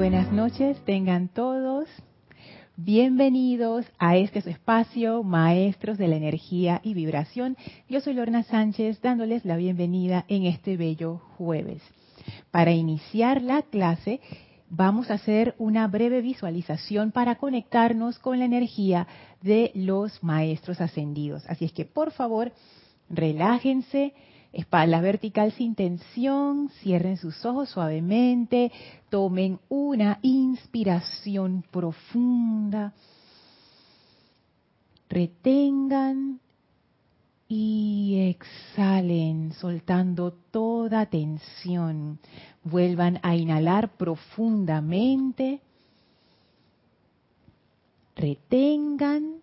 buenas noches, tengan todos. Bienvenidos a este espacio, Maestros de la Energía y Vibración. Yo soy Lorna Sánchez, dándoles la bienvenida en este bello jueves. Para iniciar la clase, vamos a hacer una breve visualización para conectarnos con la energía de los Maestros Ascendidos. Así es que, por favor, relájense, espalda vertical sin tensión, cierren sus ojos suavemente, tomen una inspiración profunda, retengan y exhalen, soltando toda tensión. Vuelvan a inhalar profundamente, retengan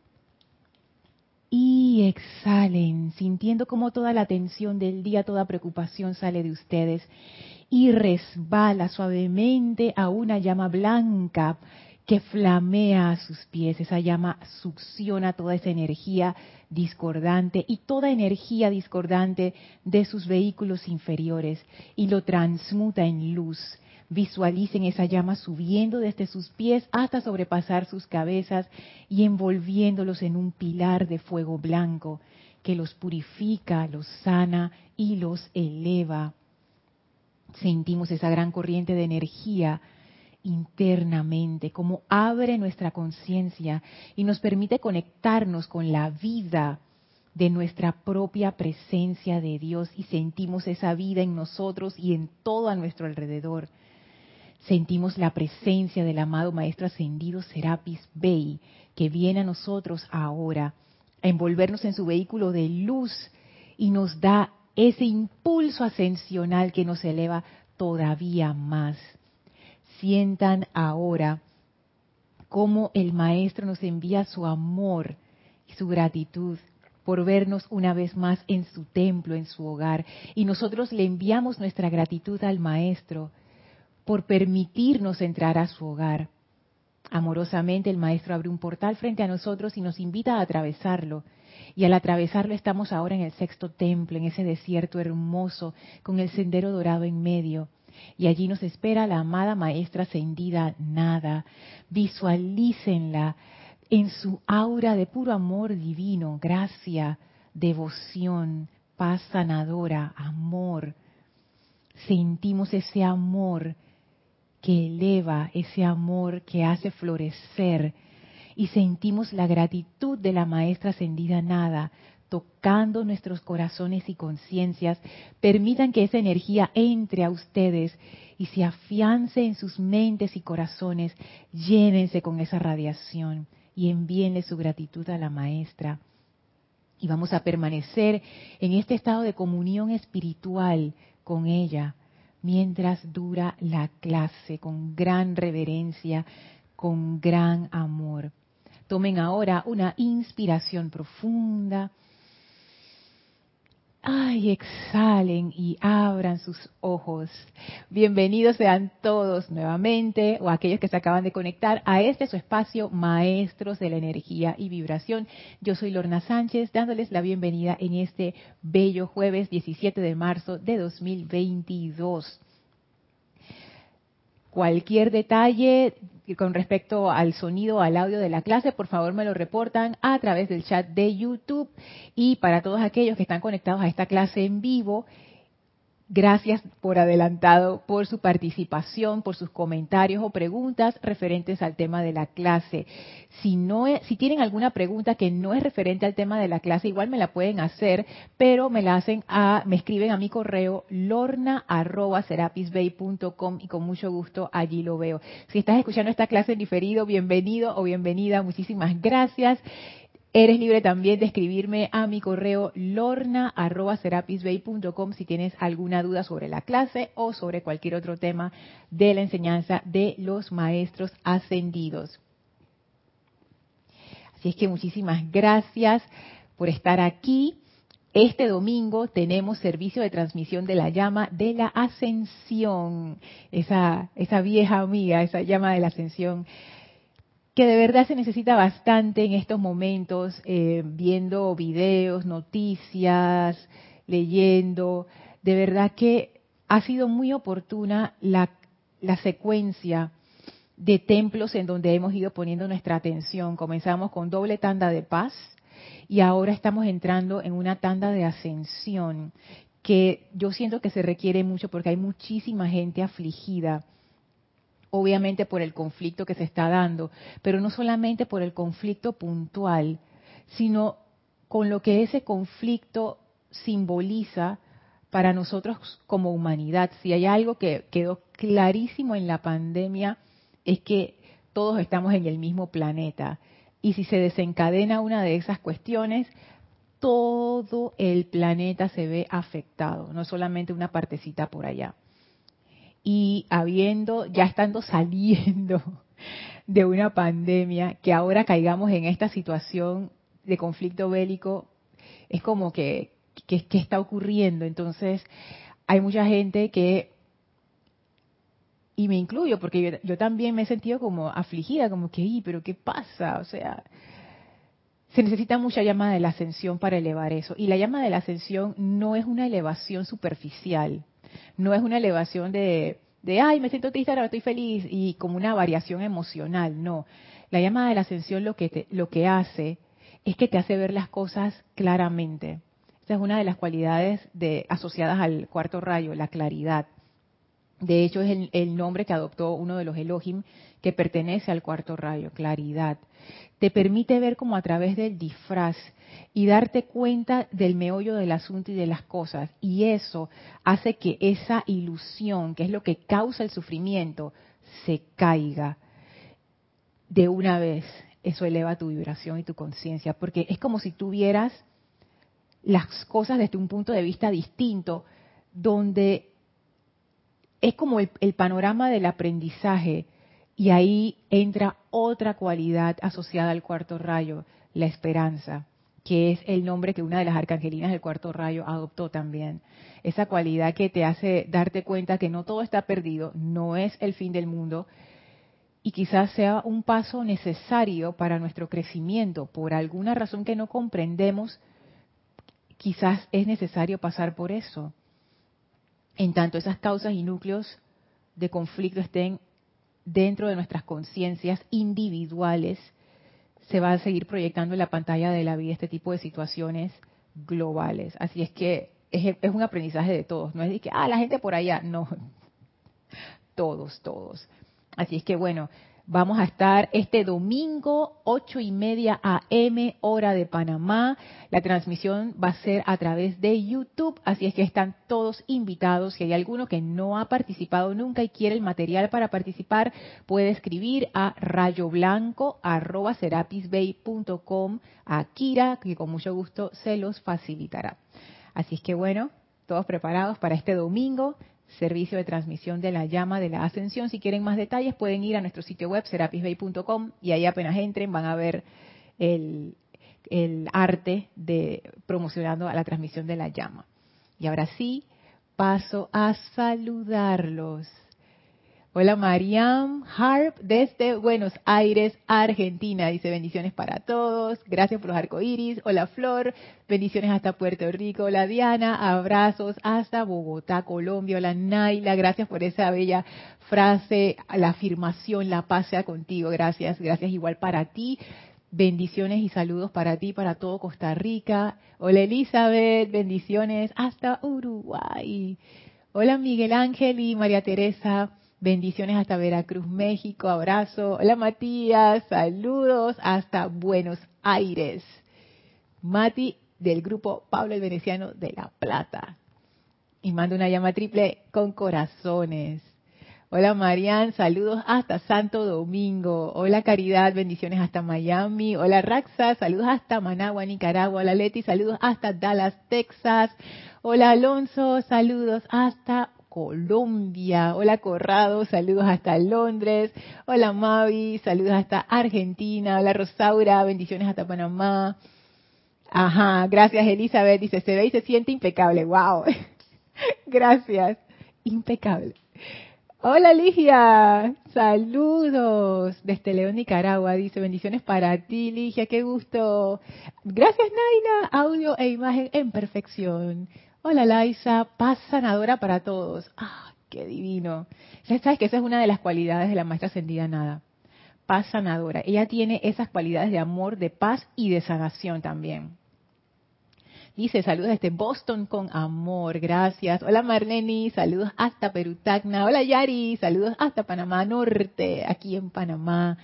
y exhalen, sintiendo como toda la tensión del día, toda preocupación sale de ustedes y resbala suavemente a una llama blanca que flamea a sus pies. Esa llama succiona toda esa energía discordante y toda energía discordante de sus vehículos inferiores y lo transmuta en luz Visualicen esa llama subiendo desde sus pies hasta sobrepasar sus cabezas y envolviéndolos en un pilar de fuego blanco que los purifica, los sana y los eleva. Sentimos esa gran corriente de energía internamente, como abre nuestra conciencia y nos permite conectarnos con la vida de nuestra propia presencia de Dios y sentimos esa vida en nosotros y en todo a nuestro alrededor sentimos la presencia del amado Maestro Ascendido Serapis Bey, que viene a nosotros ahora a envolvernos en su vehículo de luz y nos da ese impulso ascensional que nos eleva todavía más. Sientan ahora cómo el Maestro nos envía su amor y su gratitud por vernos una vez más en su templo, en su hogar, y nosotros le enviamos nuestra gratitud al Maestro por permitirnos entrar a su hogar. Amorosamente el Maestro abre un portal frente a nosotros y nos invita a atravesarlo. Y al atravesarlo estamos ahora en el sexto templo, en ese desierto hermoso, con el sendero dorado en medio. Y allí nos espera la amada Maestra ascendida Nada. Visualícenla en su aura de puro amor divino, gracia, devoción, paz sanadora, amor. Sentimos ese amor que eleva, ese amor que hace florecer. Y sentimos la gratitud de la maestra ascendida nada tocando nuestros corazones y conciencias, permitan que esa energía entre a ustedes y se afiance en sus mentes y corazones, llénense con esa radiación y envíenle su gratitud a la maestra. Y vamos a permanecer en este estado de comunión espiritual con ella, mientras dura la clase, con gran reverencia, con gran amor. Tomen ahora una inspiración profunda. Ay, exhalen y abran sus ojos. Bienvenidos sean todos nuevamente o aquellos que se acaban de conectar a este su espacio Maestros de la Energía y Vibración. Yo soy Lorna Sánchez dándoles la bienvenida en este bello jueves 17 de marzo de 2022 cualquier detalle con respecto al sonido, al audio de la clase, por favor me lo reportan a través del chat de YouTube. Y para todos aquellos que están conectados a esta clase en vivo, Gracias por adelantado por su participación, por sus comentarios o preguntas referentes al tema de la clase. Si no si tienen alguna pregunta que no es referente al tema de la clase, igual me la pueden hacer, pero me la hacen a me escriben a mi correo lorna@serapisbay.com y con mucho gusto allí lo veo. Si estás escuchando esta clase en diferido, bienvenido o bienvenida. Muchísimas gracias. Eres libre también de escribirme a mi correo lorna.serapisbay.com si tienes alguna duda sobre la clase o sobre cualquier otro tema de la enseñanza de los maestros ascendidos. Así es que muchísimas gracias por estar aquí. Este domingo tenemos servicio de transmisión de la llama de la ascensión, esa, esa vieja amiga, esa llama de la ascensión que de verdad se necesita bastante en estos momentos, eh, viendo videos, noticias, leyendo. De verdad que ha sido muy oportuna la, la secuencia de templos en donde hemos ido poniendo nuestra atención. Comenzamos con doble tanda de paz y ahora estamos entrando en una tanda de ascensión que yo siento que se requiere mucho porque hay muchísima gente afligida obviamente por el conflicto que se está dando, pero no solamente por el conflicto puntual, sino con lo que ese conflicto simboliza para nosotros como humanidad. Si hay algo que quedó clarísimo en la pandemia es que todos estamos en el mismo planeta. Y si se desencadena una de esas cuestiones, todo el planeta se ve afectado, no solamente una partecita por allá y habiendo, ya estando saliendo de una pandemia, que ahora caigamos en esta situación de conflicto bélico, es como que, ¿qué está ocurriendo? Entonces, hay mucha gente que, y me incluyo, porque yo, también me he sentido como afligida, como que, pero qué pasa? O sea, se necesita mucha llama de la ascensión para elevar eso. Y la llama de la ascensión no es una elevación superficial, no es una elevación de, de, ay, me siento triste, ahora estoy feliz, y como una variación emocional, no. La llama de la ascensión lo que, lo que hace es que te hace ver las cosas claramente. Esa es una de las cualidades de, asociadas al cuarto rayo, la claridad. De hecho, es el, el, nombre que adoptó uno de los Elohim que pertenece al cuarto rayo, claridad. Te permite ver como a través del disfraz y darte cuenta del meollo del asunto y de las cosas. Y eso hace que esa ilusión, que es lo que causa el sufrimiento, se caiga de una vez. Eso eleva tu vibración y tu conciencia, porque es como si tuvieras las cosas desde un punto de vista distinto, donde es como el, el panorama del aprendizaje y ahí entra otra cualidad asociada al cuarto rayo, la esperanza que es el nombre que una de las arcangelinas del cuarto rayo adoptó también. Esa cualidad que te hace darte cuenta que no todo está perdido, no es el fin del mundo y quizás sea un paso necesario para nuestro crecimiento. Por alguna razón que no comprendemos, quizás es necesario pasar por eso. En tanto esas causas y núcleos de conflicto estén dentro de nuestras conciencias individuales, se va a seguir proyectando en la pantalla de la vida este tipo de situaciones globales. Así es que es, un aprendizaje de todos. No es de que, ah, la gente por allá. No, todos, todos. Así es que bueno, Vamos a estar este domingo, ocho y media AM, hora de Panamá. La transmisión va a ser a través de YouTube, así es que están todos invitados. Si hay alguno que no ha participado nunca y quiere el material para participar, puede escribir a rayoblanco.com a Kira, que con mucho gusto se los facilitará. Así es que bueno, todos preparados para este domingo servicio de transmisión de la llama de la ascensión. Si quieren más detalles pueden ir a nuestro sitio web serapisbay.com y ahí apenas entren van a ver el, el arte de promocionando a la transmisión de la llama. Y ahora sí, paso a saludarlos. Hola Mariam Harp desde Buenos Aires, Argentina. Dice bendiciones para todos. Gracias por los arcoíris. Hola Flor. Bendiciones hasta Puerto Rico. Hola Diana. Abrazos hasta Bogotá, Colombia. Hola Naila. Gracias por esa bella frase, la afirmación, la paz sea contigo. Gracias. Gracias igual para ti. Bendiciones y saludos para ti, para todo Costa Rica. Hola Elizabeth. Bendiciones hasta Uruguay. Hola Miguel Ángel y María Teresa. Bendiciones hasta Veracruz, México. Abrazo. Hola Matías. Saludos hasta Buenos Aires. Mati del grupo Pablo el Veneciano de La Plata. Y mando una llama triple con corazones. Hola Marian, saludos hasta Santo Domingo. Hola Caridad, bendiciones hasta Miami. Hola Raxa, saludos hasta Managua, Nicaragua. Hola Leti, saludos hasta Dallas, Texas. Hola Alonso, saludos hasta Colombia. Hola Corrado, saludos hasta Londres. Hola Mavi, saludos hasta Argentina. Hola Rosaura, bendiciones hasta Panamá. Ajá, gracias Elizabeth. Dice, se ve y se siente impecable. Wow. gracias. Impecable. Hola Ligia, saludos desde León, Nicaragua. Dice, bendiciones para ti, Ligia, qué gusto. Gracias Naina, audio e imagen en perfección. Hola Laisa, paz sanadora para todos. Ah, qué divino. sabes que esa es una de las cualidades de la maestra ascendida nada. Paz sanadora. Ella tiene esas cualidades de amor, de paz y de sanación también. Dice, saludos desde Boston con amor, gracias. Hola Marlene, saludos hasta Perú Tacna. Hola Yari, saludos hasta Panamá Norte, aquí en Panamá.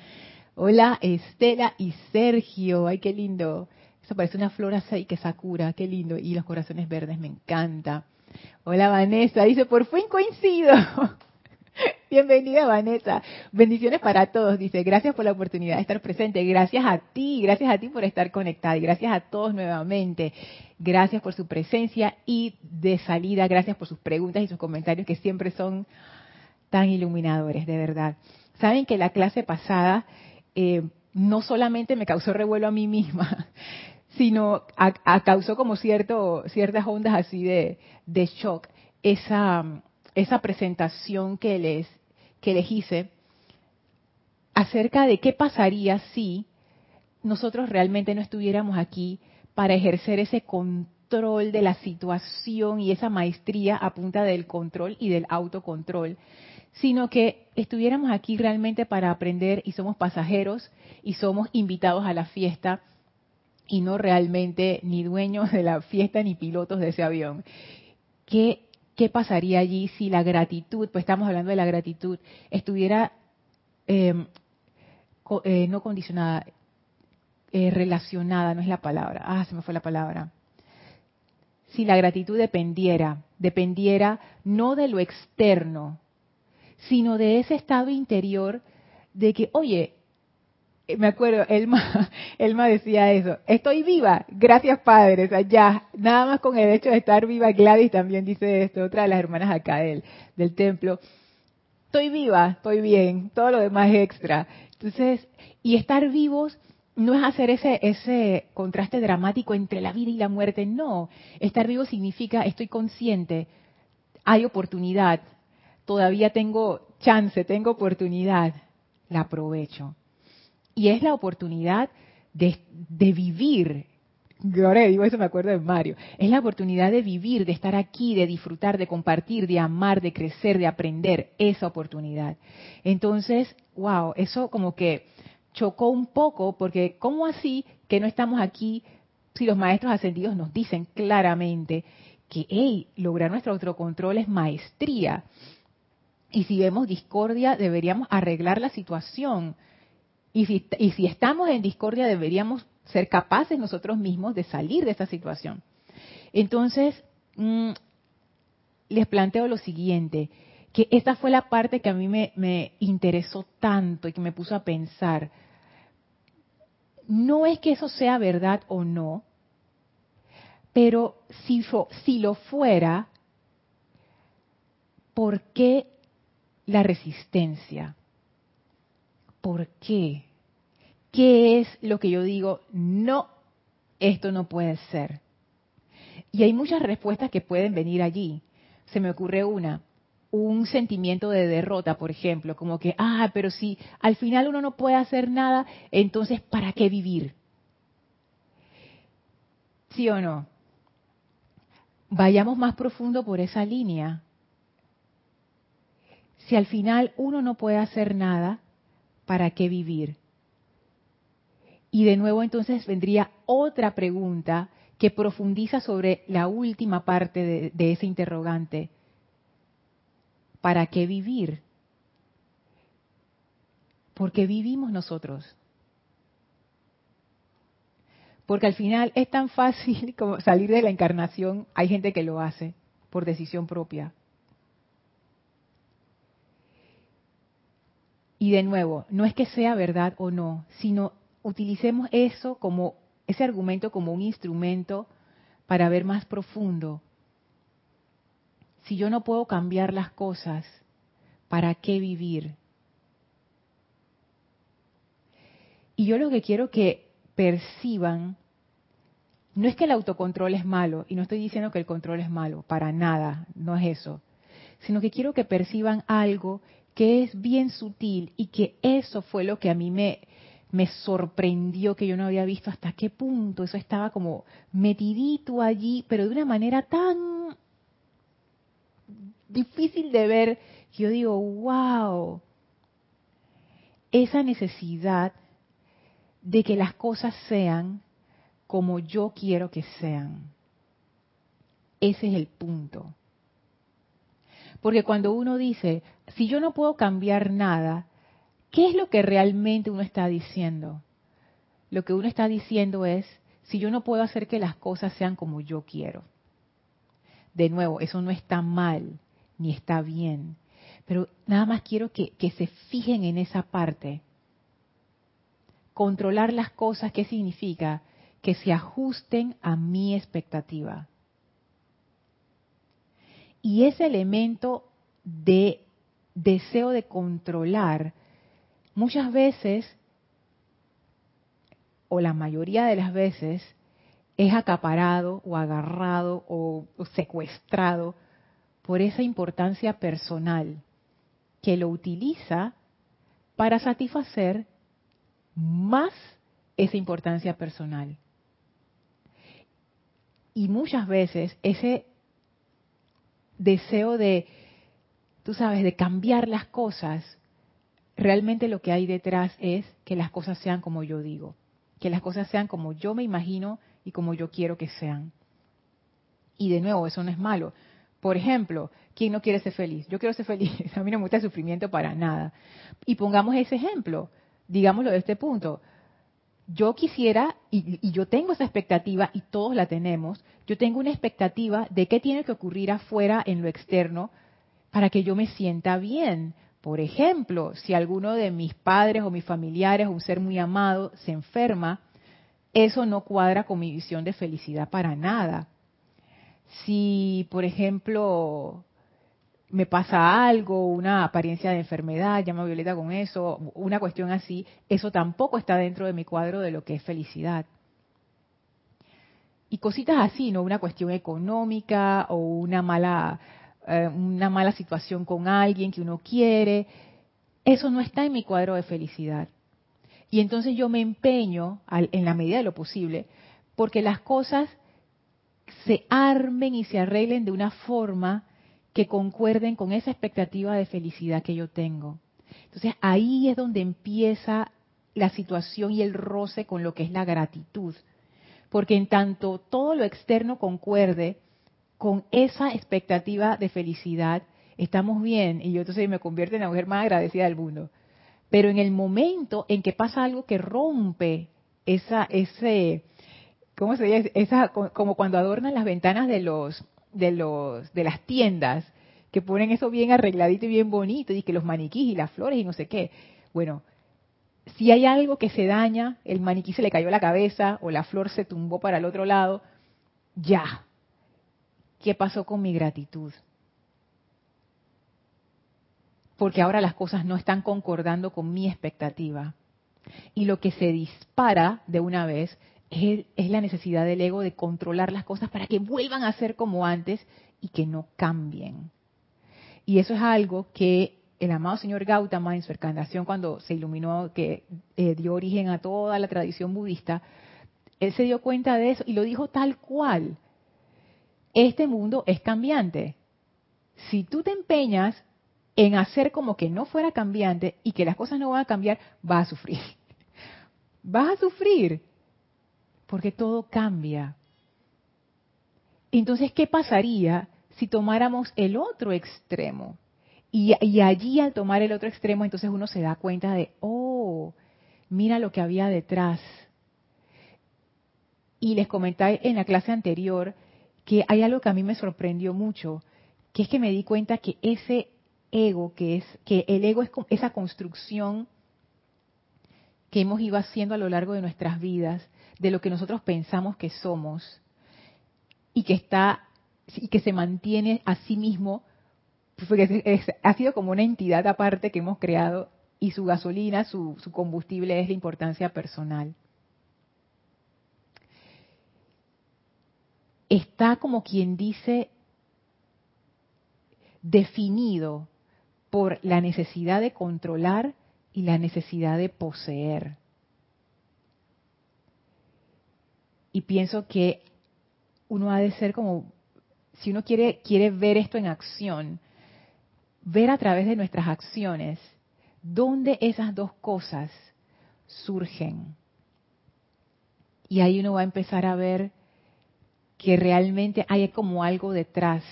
Hola Estela y Sergio, ay qué lindo. Eso parece una flor así que Sakura, qué lindo. Y los corazones verdes, me encanta. Hola Vanessa, dice, por fin coincido. Bienvenida Vanessa. Bendiciones para todos. Dice, gracias por la oportunidad de estar presente. Gracias a ti, gracias a ti por estar conectada y gracias a todos nuevamente. Gracias por su presencia y de salida, gracias por sus preguntas y sus comentarios que siempre son tan iluminadores, de verdad. Saben que la clase pasada eh, no solamente me causó revuelo a mí misma, sino a, causó como cierto, ciertas ondas así de, de shock. Esa, esa presentación que les, que les hice acerca de qué pasaría si nosotros realmente no estuviéramos aquí para ejercer ese control de la situación y esa maestría a punta del control y del autocontrol, sino que estuviéramos aquí realmente para aprender y somos pasajeros y somos invitados a la fiesta y no realmente ni dueños de la fiesta ni pilotos de ese avión. ¿Qué, qué pasaría allí si la gratitud, pues estamos hablando de la gratitud, estuviera em, eh, no condicionada, eh, relacionada, no es la palabra, ah, se me fue la palabra. Si la gratitud dependiera, dependiera no de lo externo, sino de ese estado interior de que, oye, eh, me acuerdo, Elma, Elma decía eso, estoy viva, gracias Padre, o ya, nada más con el hecho de estar viva, Gladys también dice esto, otra de las hermanas acá del, del templo, estoy viva, estoy bien, todo lo demás extra. Entonces, y estar vivos no es hacer ese, ese contraste dramático entre la vida y la muerte, no. Estar vivo significa estoy consciente, hay oportunidad, todavía tengo chance, tengo oportunidad, la aprovecho. Y es la oportunidad de, de vivir. Ahora digo eso, me acuerdo de Mario. Es la oportunidad de vivir, de estar aquí, de disfrutar, de compartir, de amar, de crecer, de aprender. Esa oportunidad. Entonces, wow, eso como que chocó un poco porque ¿cómo así que no estamos aquí si los maestros ascendidos nos dicen claramente que, hey, lograr nuestro autocontrol es maestría? Y si vemos discordia, deberíamos arreglar la situación. Y si, estamos en discordia, deberíamos ser capaces nosotros mismos de salir de esa situación. Entonces, mm, les planteo lo siguiente, que esta fue la parte que a mí me, interesó tanto y que me puso a pensar no es que eso sea verdad o no, pero si lo fuera, ¿por qué la resistencia? ¿Por qué? ¿Qué es lo que yo digo? No, esto no puede ser. Y hay muchas respuestas que pueden venir allí. Se me ocurre una un sentimiento de derrota, por ejemplo, como que, ah, pero si al final uno no puede hacer nada, entonces ¿para qué vivir? ¿Sí o no? Vayamos más profundo por esa línea. Si al final uno no puede hacer nada, ¿para qué vivir? Y de nuevo entonces vendría otra pregunta que profundiza sobre la última parte de, ese interrogante ¿para qué vivir? Porque vivimos nosotros. Porque al final es tan fácil como salir de la encarnación. Hay gente que lo hace por decisión propia. Y de nuevo, no es que sea verdad o no, sino utilicemos eso como ese argumento como un instrumento para ver más profundo si yo no puedo cambiar las cosas, ¿para qué vivir? Y yo lo que quiero que perciban, no es que el autocontrol es malo, y no estoy diciendo que el control es malo, para nada, no es eso, sino que quiero que perciban algo que es bien sutil y que eso fue lo que a mí me, me sorprendió, que yo no había visto hasta qué punto eso estaba como metidito allí, pero de una manera tan difícil de ver, yo digo, wow, esa necesidad de que las cosas sean como yo quiero que sean. Ese es el punto. Porque cuando uno dice, si yo no puedo cambiar nada, ¿qué es lo que realmente uno está diciendo? Lo que uno está diciendo es, si yo no puedo hacer que las cosas sean como yo quiero. De nuevo, eso no está mal, ni está bien. Pero nada más quiero que, que se fijen en esa parte. Controlar las cosas, ¿qué significa? Que se ajusten a mi expectativa. Y ese elemento de deseo de controlar, muchas veces, o la mayoría de las veces, es acaparado o agarrado o, secuestrado por esa importancia personal que lo utiliza para satisfacer más esa importancia personal. Y muchas veces ese deseo de, tú sabes, de cambiar las cosas, realmente lo que hay detrás es que las cosas sean como yo digo, que las cosas sean como yo me imagino y como yo quiero que sean. Y de nuevo, eso no es malo. Por ejemplo, ¿quién no quiere ser feliz? Yo quiero ser feliz, a mí no me gusta el sufrimiento para nada. Y pongamos ese ejemplo, digámoslo de este punto yo quisiera, y, yo tengo esa expectativa, y todos la tenemos, yo tengo una expectativa de qué tiene que ocurrir afuera en lo externo para que yo me sienta bien. Por ejemplo, si alguno de mis padres o mis familiares o un ser muy amado se enferma, eso no cuadra con mi visión de felicidad para nada. Si, por ejemplo, me pasa algo, una apariencia de enfermedad, llama Violeta con eso, una cuestión así, eso tampoco está dentro de mi cuadro de lo que es felicidad. Y cositas así, ¿no? Una cuestión económica o una mala, eh, una mala situación con alguien que uno quiere, eso no está en mi cuadro de felicidad. Y entonces yo me empeño, en la medida de lo posible, porque las cosas se armen y se arreglen de una forma que concuerden con esa expectativa de felicidad que yo tengo. Entonces ahí es donde empieza la situación y el roce con lo que es la gratitud. Porque en tanto todo lo externo concuerde con esa expectativa de felicidad, estamos bien y yo entonces me convierto en la mujer más agradecida del mundo. Pero en el momento en que pasa algo que rompe esa, ese, ¿cómo se dice? Esa, como cuando adornan las ventanas de los, de los de las tiendas que ponen eso bien arregladito y bien bonito y que los maniquís y las flores y no sé qué. Bueno, si hay algo que se daña, el maniquí se le cayó la cabeza o la flor se tumbó para el otro lado, ya. ¿Qué pasó con mi gratitud? Porque ahora las cosas no están concordando con mi expectativa. Y lo que se dispara de una vez es, la necesidad del ego de controlar las cosas para que vuelvan a ser como antes y que no cambien. Y eso es algo que el amado señor Gautama en su encarnación cuando se iluminó, que eh, dio origen a toda la tradición budista, él se dio cuenta de eso y lo dijo tal cual. Este mundo es cambiante. Si tú te empeñas en hacer como que no fuera cambiante y que las cosas no van a cambiar, vas a sufrir. Vas a sufrir porque todo cambia. Entonces, ¿qué pasaría si tomáramos el otro extremo? Y, allí al tomar el otro extremo, entonces uno se da cuenta de, oh, mira lo que había detrás. Y les comenté en la clase anterior que hay algo que a mí me sorprendió mucho, que es que me di cuenta que ese ego, que es que el ego es esa construcción que hemos ido haciendo a lo largo de nuestras vidas, de lo que nosotros pensamos que somos y que está y que se mantiene a sí mismo, porque ha sido como una entidad aparte que hemos creado y su gasolina, su, su combustible es la importancia personal. Está como quien dice definido por la necesidad de controlar y la necesidad de poseer. y pienso que uno ha de ser como, si uno quiere, quiere ver esto en acción, ver a través de nuestras acciones dónde esas dos cosas surgen. Y ahí uno va a empezar a ver que realmente hay como algo detrás,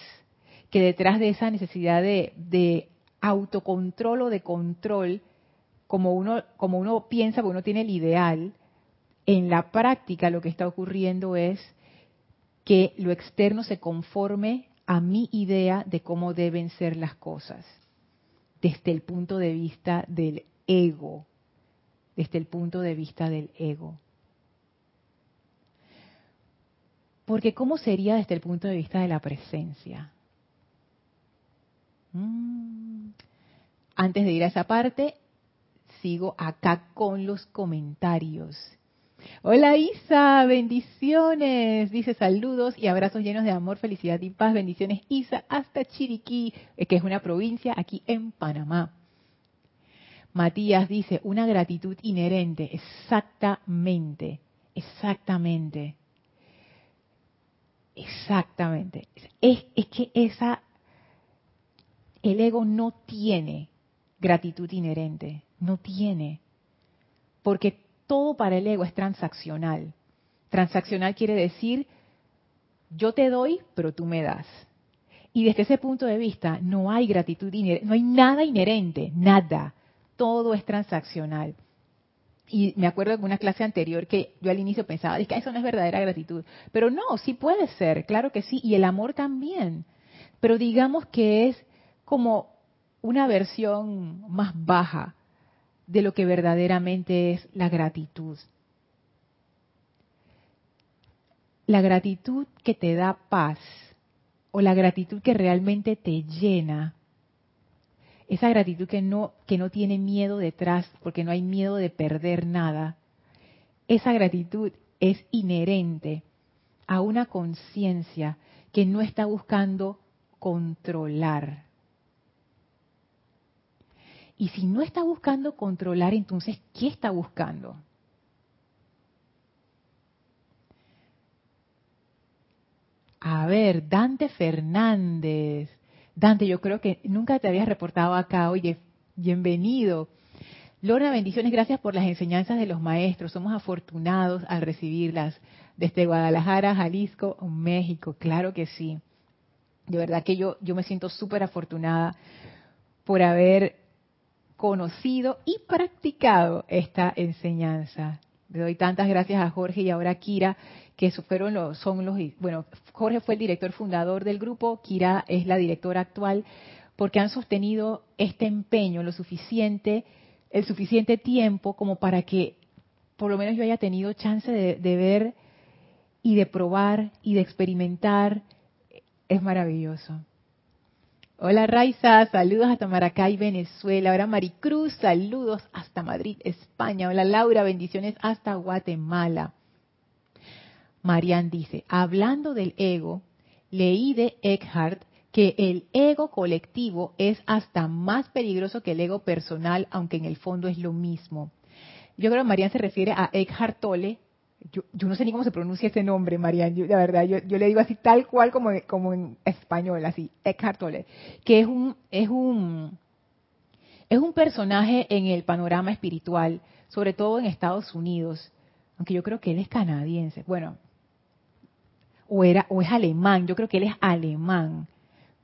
que detrás de esa necesidad de, de autocontrol o de control, como uno, como uno piensa, porque uno tiene el ideal, en la práctica lo que está ocurriendo es que lo externo se conforme a mi idea de cómo deben ser las cosas, desde el punto de vista del ego, desde el punto de vista del ego. Porque ¿cómo sería desde el punto de vista de la presencia? Mm. Antes de ir a esa parte, sigo acá con los comentarios. Hola Isa, bendiciones. Dice saludos y abrazos llenos de amor, felicidad y paz. Bendiciones Isa hasta Chiriquí, eh, que es una provincia aquí en Panamá. Matías dice, una gratitud inherente. Exactamente, exactamente. Exactamente. Es, es que esa, el ego no tiene gratitud inherente, no tiene. Porque todo para el ego es transaccional. Transaccional quiere decir, yo te doy, pero tú me das. Y desde ese punto de vista, no hay gratitud no hay nada inherente, nada. Todo es transaccional. Y me acuerdo de una clase anterior que yo al inicio pensaba, es que eso no es verdadera gratitud. Pero no, sí puede ser, claro que sí. Y el amor también. Pero digamos que es como una versión más baja de lo que verdaderamente es la gratitud. La gratitud que te da paz o la gratitud que realmente te llena, esa gratitud que no, que no tiene miedo detrás, porque no hay miedo de perder nada, esa gratitud es inherente a una conciencia que no está buscando controlar, y si no está buscando controlar, entonces, ¿qué está buscando? A ver, Dante Fernández. Dante, yo creo que nunca te habías reportado acá. Oye, bienvenido. Lorna, bendiciones, gracias por las enseñanzas de los maestros. Somos afortunados al recibirlas desde Guadalajara, Jalisco, México. Claro que sí. De verdad que yo, yo me siento súper afortunada por haber conocido y practicado esta enseñanza. Le doy tantas gracias a Jorge y ahora a Kira, que fueron los, son los, bueno, Jorge fue el director fundador del grupo, Kira es la directora actual, porque han sostenido este empeño lo suficiente, el suficiente tiempo como para que por lo menos yo haya tenido chance de, de ver y de probar y de experimentar. Es maravilloso. Hola Raiza, saludos hasta Maracay, Venezuela. Ahora Maricruz, saludos hasta Madrid, España. Hola Laura, bendiciones hasta Guatemala. Marian dice, hablando del ego, leí de Eckhart que el ego colectivo es hasta más peligroso que el ego personal, aunque en el fondo es lo mismo. Yo creo que Marian se refiere a Eckhart Tolle, yo, no sé ni cómo se pronuncia ese nombre, Marian, la verdad, yo, le digo así tal cual como, como en español, así, Eckhart Tolle, que es un, es un, es un personaje en el panorama espiritual, sobre todo en Estados Unidos, aunque yo creo que él es canadiense, bueno, o era, o es alemán, yo creo que él es alemán,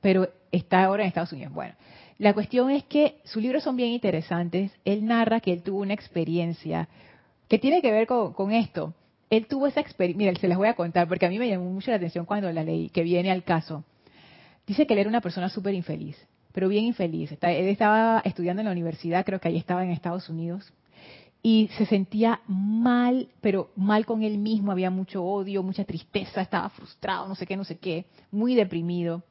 pero está ahora en Estados Unidos. Bueno, la cuestión es que sus libros son bien interesantes. Él narra que él tuvo una experiencia que tiene que ver con esto él tuvo esa experiencia, mira, se las voy a contar porque a mí me llamó mucho la atención cuando la leí, que viene al caso. Dice que él era una persona súper infeliz, pero bien infeliz. Él estaba estudiando en la universidad, creo que ahí estaba en Estados Unidos, y se sentía mal, pero mal con él mismo, había mucho odio, mucha tristeza, estaba frustrado, no sé qué, no sé qué, muy deprimido.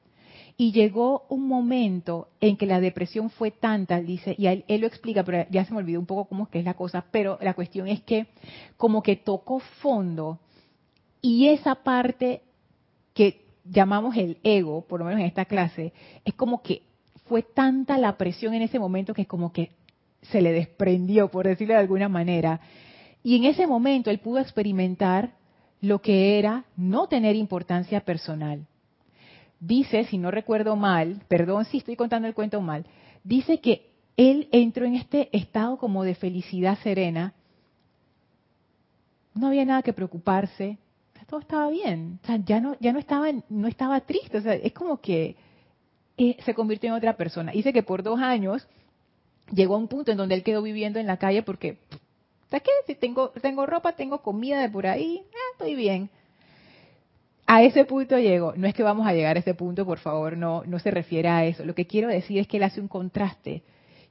Y llegó un momento en que la depresión fue tanta, dice, y él, lo explica, pero ya se me olvidó un poco cómo es que es la cosa, pero la cuestión es que como que tocó fondo y esa parte que llamamos el ego, por lo menos en esta clase, es como que fue tanta la presión en ese momento que como que se le desprendió, por decirlo de alguna manera. Y en ese momento él pudo experimentar lo que era no tener importancia personal, dice, si no recuerdo mal, perdón si estoy contando el cuento mal, dice que él entró en este estado como de felicidad serena. No había nada que preocuparse, todo estaba bien, o sea, ya no, ya no estaba, no estaba triste, o sea, es como que eh, se convirtió en otra persona. Dice que por dos años llegó a un punto en donde él quedó viviendo en la calle porque, ¿sabes qué? Si tengo, tengo ropa, tengo comida de por ahí, eh, estoy bien. A ese punto llegó. No es que vamos a llegar a ese punto, por favor, no, no se refiere a eso. Lo que quiero decir es que él hace un contraste,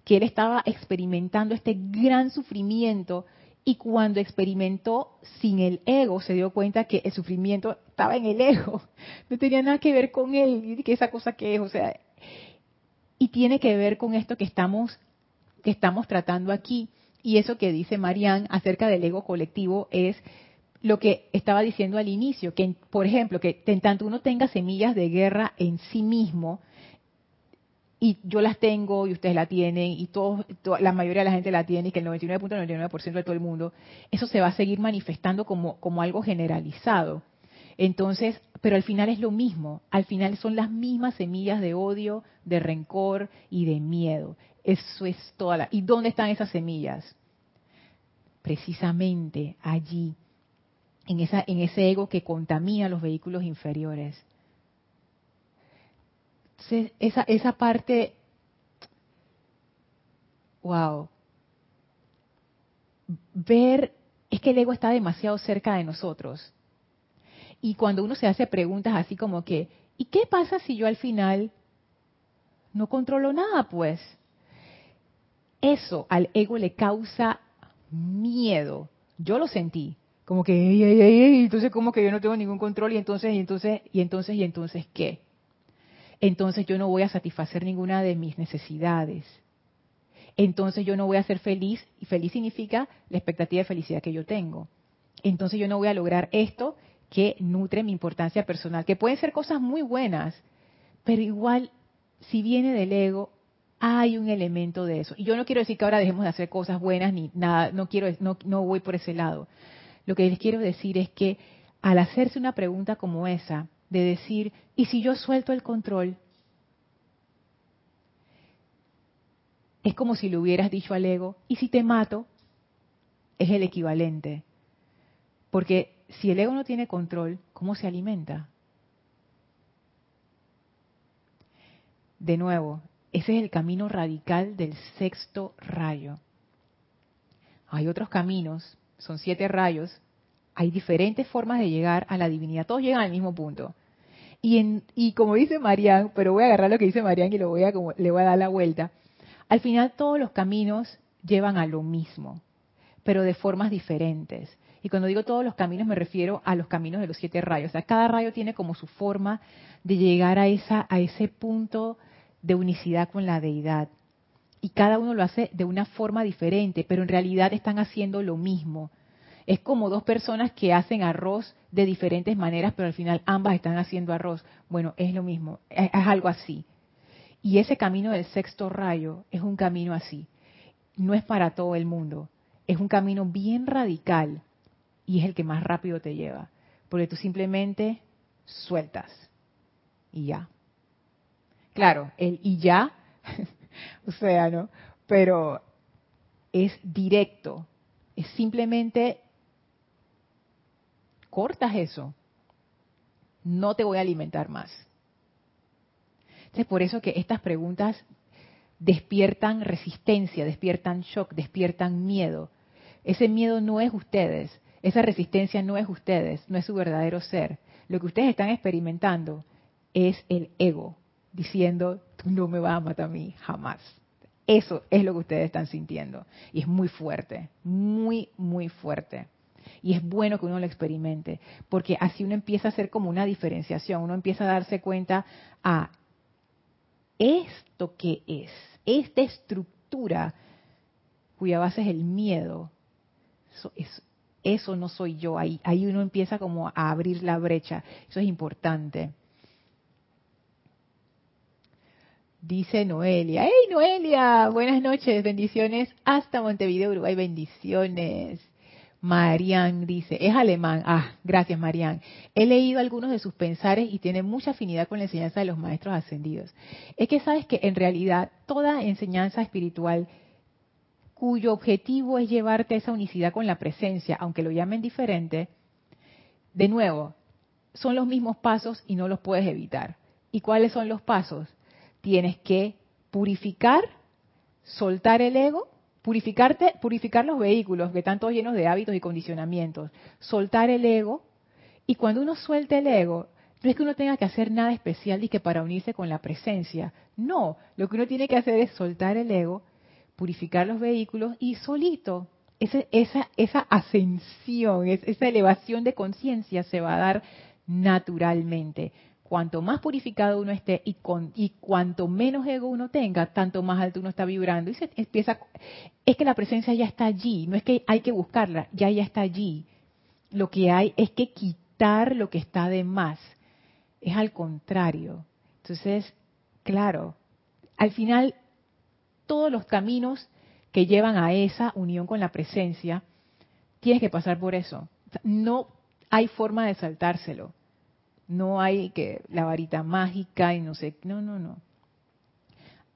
que él estaba experimentando este gran sufrimiento y cuando experimentó sin el ego, se dio cuenta que el sufrimiento estaba en el ego. No tenía nada que ver con él, que esa cosa que es, o sea. Y tiene que ver con esto que estamos, que estamos tratando aquí. Y eso que dice Marianne acerca del ego colectivo es lo que estaba diciendo al inicio, que por ejemplo, que en tanto uno tenga semillas de guerra en sí mismo, y yo las tengo y ustedes la tienen y todos, la mayoría de la gente la tiene y que el 99.99% de todo el mundo, eso se va a seguir manifestando como, como algo generalizado. Entonces, pero al final es lo mismo, al final son las mismas semillas de odio, de rencor y de miedo. Eso es toda la... ¿Y dónde están esas semillas? Precisamente allí, en, ese ego que contamina los vehículos inferiores esa, esa parte, wow, ver, es que el ego está demasiado cerca de nosotros. Y cuando uno se hace preguntas así como que, ¿y qué pasa si yo al final no controlo nada? Pues eso al ego le causa miedo. Yo lo sentí, como que, entonces como que yo no tengo ningún control y entonces, y entonces, y entonces, y entonces, ¿qué? entonces yo no voy a satisfacer ninguna de mis necesidades. Entonces yo no voy a ser feliz, y feliz significa la expectativa de felicidad que yo tengo. Entonces yo no voy a lograr esto que nutre mi importancia personal, que pueden ser cosas muy buenas, pero igual, si viene del ego, hay un elemento de eso. Y yo no quiero decir que ahora dejemos de hacer cosas buenas ni nada, no quiero, no, no voy por ese lado. Lo que les quiero decir es que al hacerse una pregunta como esa, de decir, ¿y si yo suelto el control? Es como si le hubieras dicho al ego, ¿y si te mato? Es el equivalente. Porque si el ego no tiene control, ¿cómo se alimenta? De nuevo, ese es el camino radical del sexto rayo. Hay otros caminos, son siete rayos, hay diferentes formas de llegar a la divinidad. Todos llegan al mismo punto. Y, en, y como dice Marian, pero voy a agarrar lo que dice Marian y lo voy a, como, le voy a dar la vuelta. Al final todos los caminos llevan a lo mismo, pero de formas diferentes. Y cuando digo todos los caminos me refiero a los caminos de los siete rayos. O sea, cada rayo tiene como su forma de llegar a, esa, a ese punto de unicidad con la deidad. Y cada uno lo hace de una forma diferente, pero en realidad están haciendo lo mismo. Es como dos personas que hacen arroz de diferentes maneras, pero al final ambas están haciendo arroz. Bueno, es lo mismo, es, algo así. Y ese camino del sexto rayo es un camino así. No es para todo el mundo. Es un camino bien radical y es el que más rápido te lleva. Porque tú simplemente sueltas y ya. Claro, el y ya, o sea, ¿no? Pero es directo. Es simplemente cortas eso, no te voy a alimentar más. Es por eso que estas preguntas despiertan resistencia, despiertan shock, despiertan miedo. Ese miedo no es ustedes, esa resistencia no es ustedes, no es su verdadero ser. Lo que ustedes están experimentando es el ego diciendo, tú no me vas a matar a mí jamás. Eso es lo que ustedes están sintiendo. Y es muy fuerte, muy, muy fuerte. Y es bueno que uno lo experimente, porque así uno empieza a hacer como una diferenciación, uno empieza a darse cuenta a esto que es, esta estructura cuya base es el miedo, eso, eso no soy yo, ahí, ahí uno empieza como a abrir la brecha, eso es importante. Dice Noelia, ¡Hey Noelia! Buenas noches, bendiciones hasta Montevideo, Uruguay, bendiciones. Marian dice, es alemán. Ah, gracias Marian. He leído algunos de sus pensares y tiene mucha afinidad con la enseñanza de los maestros ascendidos. Es que sabes que en realidad toda enseñanza espiritual cuyo objetivo es llevarte a esa unicidad con la presencia, aunque lo llamen diferente, de nuevo, son los mismos pasos y no los puedes evitar. ¿Y cuáles son los pasos? Tienes que purificar, soltar el ego, purificarte, purificar los vehículos que están todos llenos de hábitos y condicionamientos, soltar el ego, y cuando uno suelta el ego, no es que uno tenga que hacer nada especial y que para unirse con la presencia. No, lo que uno tiene que hacer es soltar el ego, purificar los vehículos y solito esa, esa ascensión, esa elevación de conciencia se va a dar naturalmente. Cuanto más purificado uno esté y, con, y cuanto menos ego uno tenga, tanto más alto uno está vibrando. Y se empieza, es que la presencia ya está allí, no es que hay que buscarla, ya ya está allí. Lo que hay es que quitar lo que está de más. Es al contrario. Entonces, claro, al final todos los caminos que llevan a esa unión con la presencia, tienes que pasar por eso. No hay forma de saltárselo. No hay que la varita mágica y no sé, no, no, no.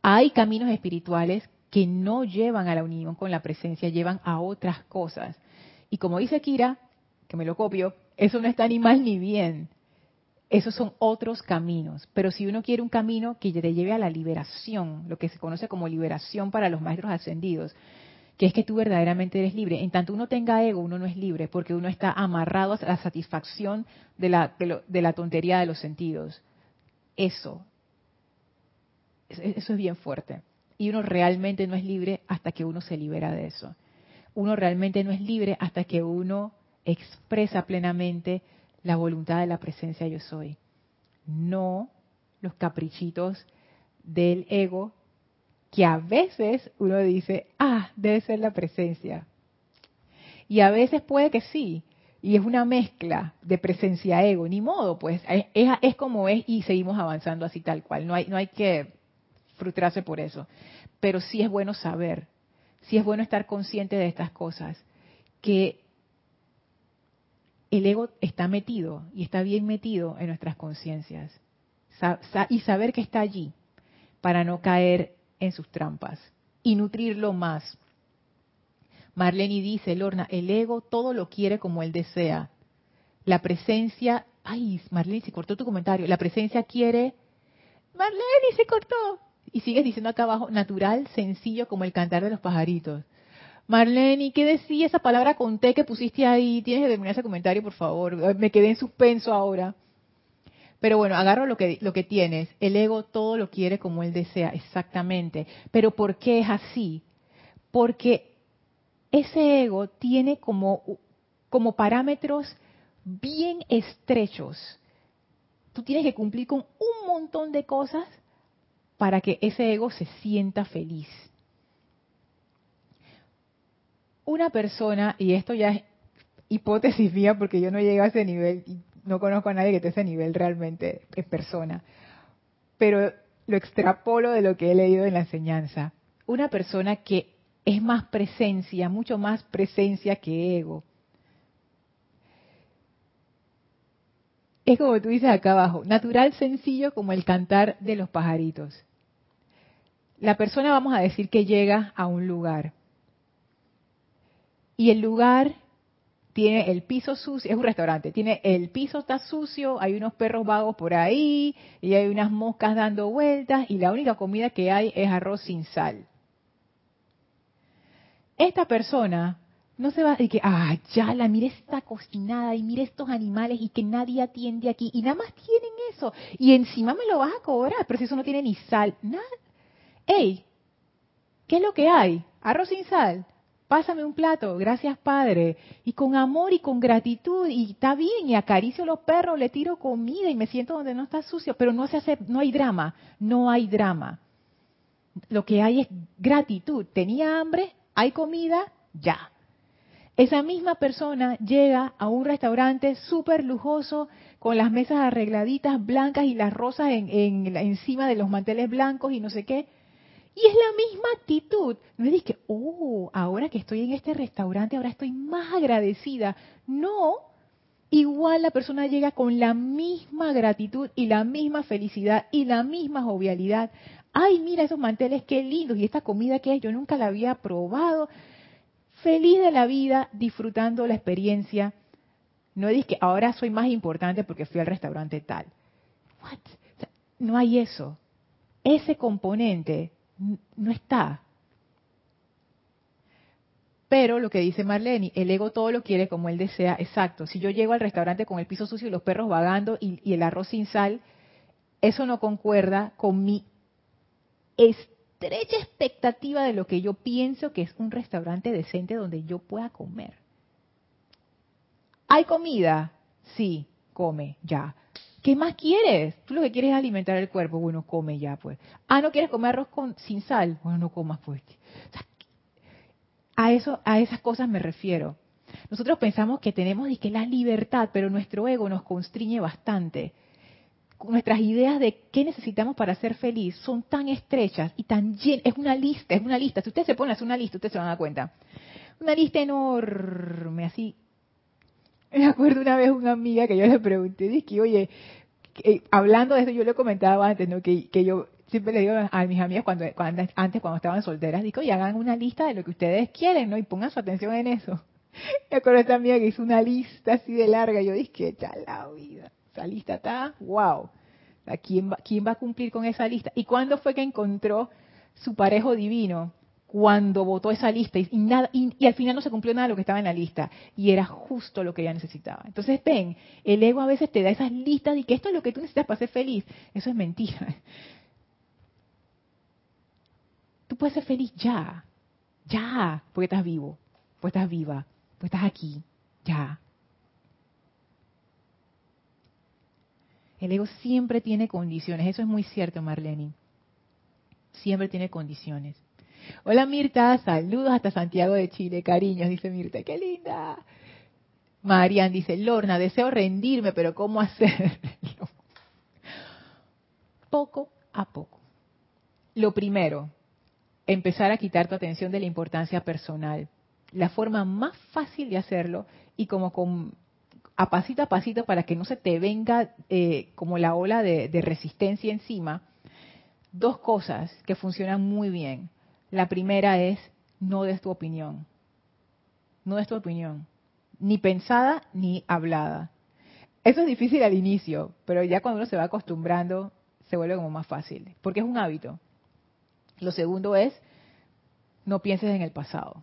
Hay caminos espirituales que no llevan a la unión con la presencia, llevan a otras cosas. Y como dice Kira, que me lo copio, eso no está ni mal ni bien. Esos son otros caminos. Pero si uno quiere un camino que te lleve a la liberación, lo que se conoce como liberación para los maestros ascendidos, que es que tú verdaderamente eres libre. En tanto uno tenga ego, uno no es libre, porque uno está amarrado a la satisfacción de la, de, la tontería de los sentidos. Eso, eso es bien fuerte. Y uno realmente no es libre hasta que uno se libera de eso. Uno realmente no es libre hasta que uno expresa plenamente la voluntad de la presencia yo soy. No los caprichitos del ego que a veces uno dice, ah, debe ser la presencia. Y a veces puede que sí, y es una mezcla de presencia ego, ni modo, pues es, es, como es y seguimos avanzando así tal cual, no hay, no hay que frustrarse por eso. Pero sí es bueno saber, sí es bueno estar consciente de estas cosas, que el ego está metido y está bien metido en nuestras conciencias. Y saber que está allí para no caer en sus trampas y nutrirlo más. Marlene dice, Lorna, el ego todo lo quiere como él desea. La presencia, ay, Marlene se cortó tu comentario, la presencia quiere, Marlene se cortó. Y sigues diciendo acá abajo, natural, sencillo como el cantar de los pajaritos. Marlene, ¿qué decía esa palabra con T que pusiste ahí? Tienes que terminar ese comentario, por favor. Me quedé en suspenso ahora. Pero bueno, agarro lo que, lo que tienes. El ego todo lo quiere como él desea, exactamente. Pero ¿por qué es así? Porque ese ego tiene como, como parámetros bien estrechos. Tú tienes que cumplir con un montón de cosas para que ese ego se sienta feliz una persona, y esto ya es hipótesis mía porque yo no llego a ese nivel no conozco a nadie que esté a ese nivel realmente en persona, pero lo extrapolo de lo que he leído en la enseñanza. Una persona que es más presencia, mucho más presencia que ego. Es como tú dices acá abajo, natural, sencillo como el cantar de los pajaritos. La persona, vamos a decir que llega a un lugar y el lugar tiene el piso sucio, es un restaurante, tiene el piso está sucio, hay unos perros vagos por ahí y hay unas moscas dando vueltas y la única comida que hay es arroz sin sal. Esta persona no se va a decir que, ah, ya la mire esta cocinada y mire estos animales y que nadie atiende aquí y nada más tienen eso y encima me lo vas a cobrar, pero si eso no tiene ni sal, nada. Ey, ¿qué es lo que hay? Arroz sin sal pásame un plato, gracias Padre, y con amor y con gratitud, y está bien, y acaricio a los perros, le tiro comida y me siento donde no está sucio, pero no se hace, no hay drama, no hay drama. Lo que hay es gratitud. Tenía hambre, hay comida, ya. Esa misma persona llega a un restaurante súper lujoso, con las mesas arregladitas blancas y las rosas en, encima de los manteles blancos y no sé qué, Y es la misma actitud. No es que, oh, ahora que estoy en este restaurante, ahora estoy más agradecida. No, igual la persona llega con la misma gratitud y la misma felicidad y la misma jovialidad. Ay, mira esos manteles, qué lindos. Y esta comida que es, yo nunca la había probado. Feliz de la vida, disfrutando la experiencia. No es que ahora soy más importante porque fui al restaurante tal. What? no hay eso. Ese componente no está. Pero lo que dice Marlene, el ego todo lo quiere como él desea, exacto. Si yo llego al restaurante con el piso sucio y los perros vagando y, y el arroz sin sal, eso no concuerda con mi estrecha expectativa de lo que yo pienso que es un restaurante decente donde yo pueda comer. ¿Hay comida? Sí, come, ya. ¿Qué más quieres? Tú lo que quieres es alimentar el cuerpo. Bueno, come ya, pues. Ah, ¿no quieres comer arroz con, sin sal? Bueno, no comas, pues. a, eso, a esas cosas me refiero. Nosotros pensamos que tenemos que la libertad, pero nuestro ego nos constriñe bastante. Nuestras ideas de qué necesitamos para ser feliz son tan estrechas y tan llenas. Es una lista, es una lista. Si ustedes se ponen a hacer una lista, ustedes se van a dar cuenta. Una lista enorme, así, me acuerdo una vez una amiga que yo le pregunté, dije, oye, eh, hablando de eso, yo le comentaba antes, ¿no? Que, que yo siempre le digo a mis amigas cuando, antes cuando estaban solteras, digo, oye, hagan una lista de lo que ustedes quieren, ¿no? Y pongan su atención en eso. Me acuerdo esta amiga que hizo una lista así de larga, yo dije, ya la vida, esa lista está, wow. ¿Quién va, ¿Quién va a cumplir con esa lista? ¿Y cuándo fue que encontró su parejo divino? Cuando votó esa lista y, nada, y, al final no se cumplió nada de lo que estaba en la lista y era justo lo que ella necesitaba. Entonces ven, el ego a veces te da esas listas y que esto es lo que tú necesitas para ser feliz. Eso es mentira. Tú puedes ser feliz ya, ya, porque estás vivo, porque estás viva, porque estás aquí, ya. El ego siempre tiene condiciones, eso es muy cierto, Marlene. Siempre tiene condiciones. Hola Mirta, saludos hasta Santiago de Chile, cariños, dice Mirta, qué linda. Marian dice, Lorna, deseo rendirme, pero ¿cómo hacerlo? Poco a poco. Lo primero, empezar a quitar tu atención de la importancia personal. La forma más fácil de hacerlo y como con, a pasito a pasito para que no se te venga eh, como la ola de resistencia encima, dos cosas que funcionan muy bien. La primera es, no des tu opinión. No des tu opinión. Ni pensada ni hablada. Eso es difícil al inicio, pero ya cuando uno se va acostumbrando, se vuelve como más fácil, porque es un hábito. Lo segundo es, no pienses en el pasado.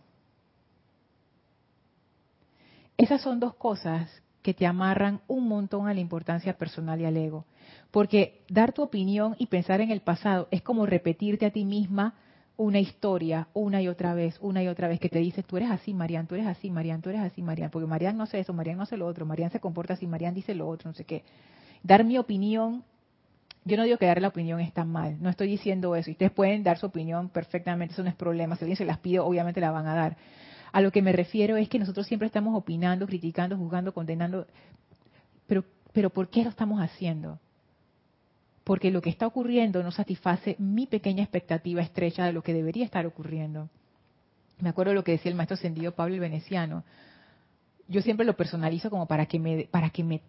Esas son dos cosas que te amarran un montón a la importancia personal y al ego. Porque dar tu opinión y pensar en el pasado es como repetirte a ti misma una historia una y otra vez, una y otra vez, que te dice, tú eres así, Marian, tú eres así, Marian, tú eres así, Marian, porque Marian no hace eso, Marian no hace lo otro, Marian se comporta así, Marian dice lo otro, no sé qué. Dar mi opinión, yo no digo que dar la opinión está mal, no estoy diciendo eso, y ustedes pueden dar su opinión perfectamente, eso no es problema, si alguien se las pide, obviamente la van a dar. A lo que me refiero es que nosotros siempre estamos opinando, criticando, juzgando, condenando, pero, pero ¿por qué lo estamos haciendo? Porque lo que está ocurriendo no satisface mi pequeña expectativa estrecha de lo que debería estar ocurriendo. Me acuerdo lo que decía el maestro ascendido Pablo el Veneciano. Yo siempre lo personalizo como para que me, para que me,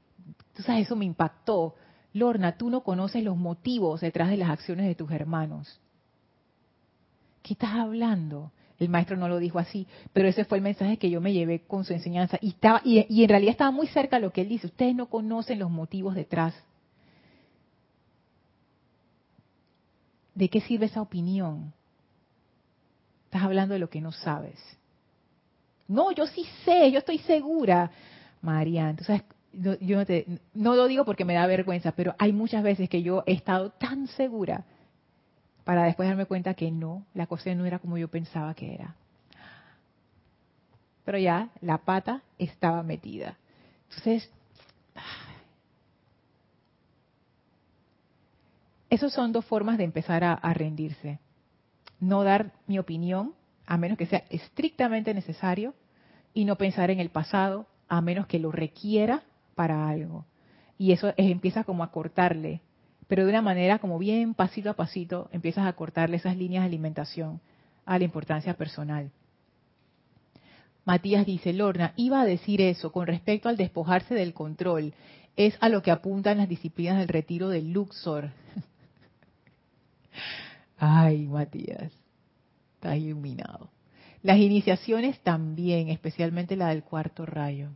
tú sabes, eso me impactó. Lorna, tú no conoces los motivos detrás de las acciones de tus hermanos. ¿Qué estás hablando? El maestro no lo dijo así, pero ese fue el mensaje que yo me llevé con su enseñanza. Y, estaba, y, y en realidad estaba muy cerca de lo que él dice. Ustedes no conocen los motivos detrás ¿De qué sirve esa opinión? Estás hablando de lo que no sabes. No, yo sí sé, yo estoy segura. María, entonces yo no, no lo digo porque me da vergüenza, pero hay muchas veces que yo he estado tan segura para después darme cuenta que no, la cosa no era como yo pensaba que era. Pero ya la pata estaba metida. Entonces, Esas son dos formas de empezar a, rendirse. No dar mi opinión, a menos que sea estrictamente necesario, y no pensar en el pasado, a menos que lo requiera para algo. Y eso empieza como a cortarle pero de una manera como bien pasito a pasito empiezas a cortarle esas líneas de alimentación a la importancia personal. Matías dice, Lorna, iba a decir eso con respecto al despojarse del control. Es a lo que apuntan las disciplinas del retiro del Luxor. Ay, Matías, estás iluminado. Las iniciaciones también, especialmente la del cuarto rayo.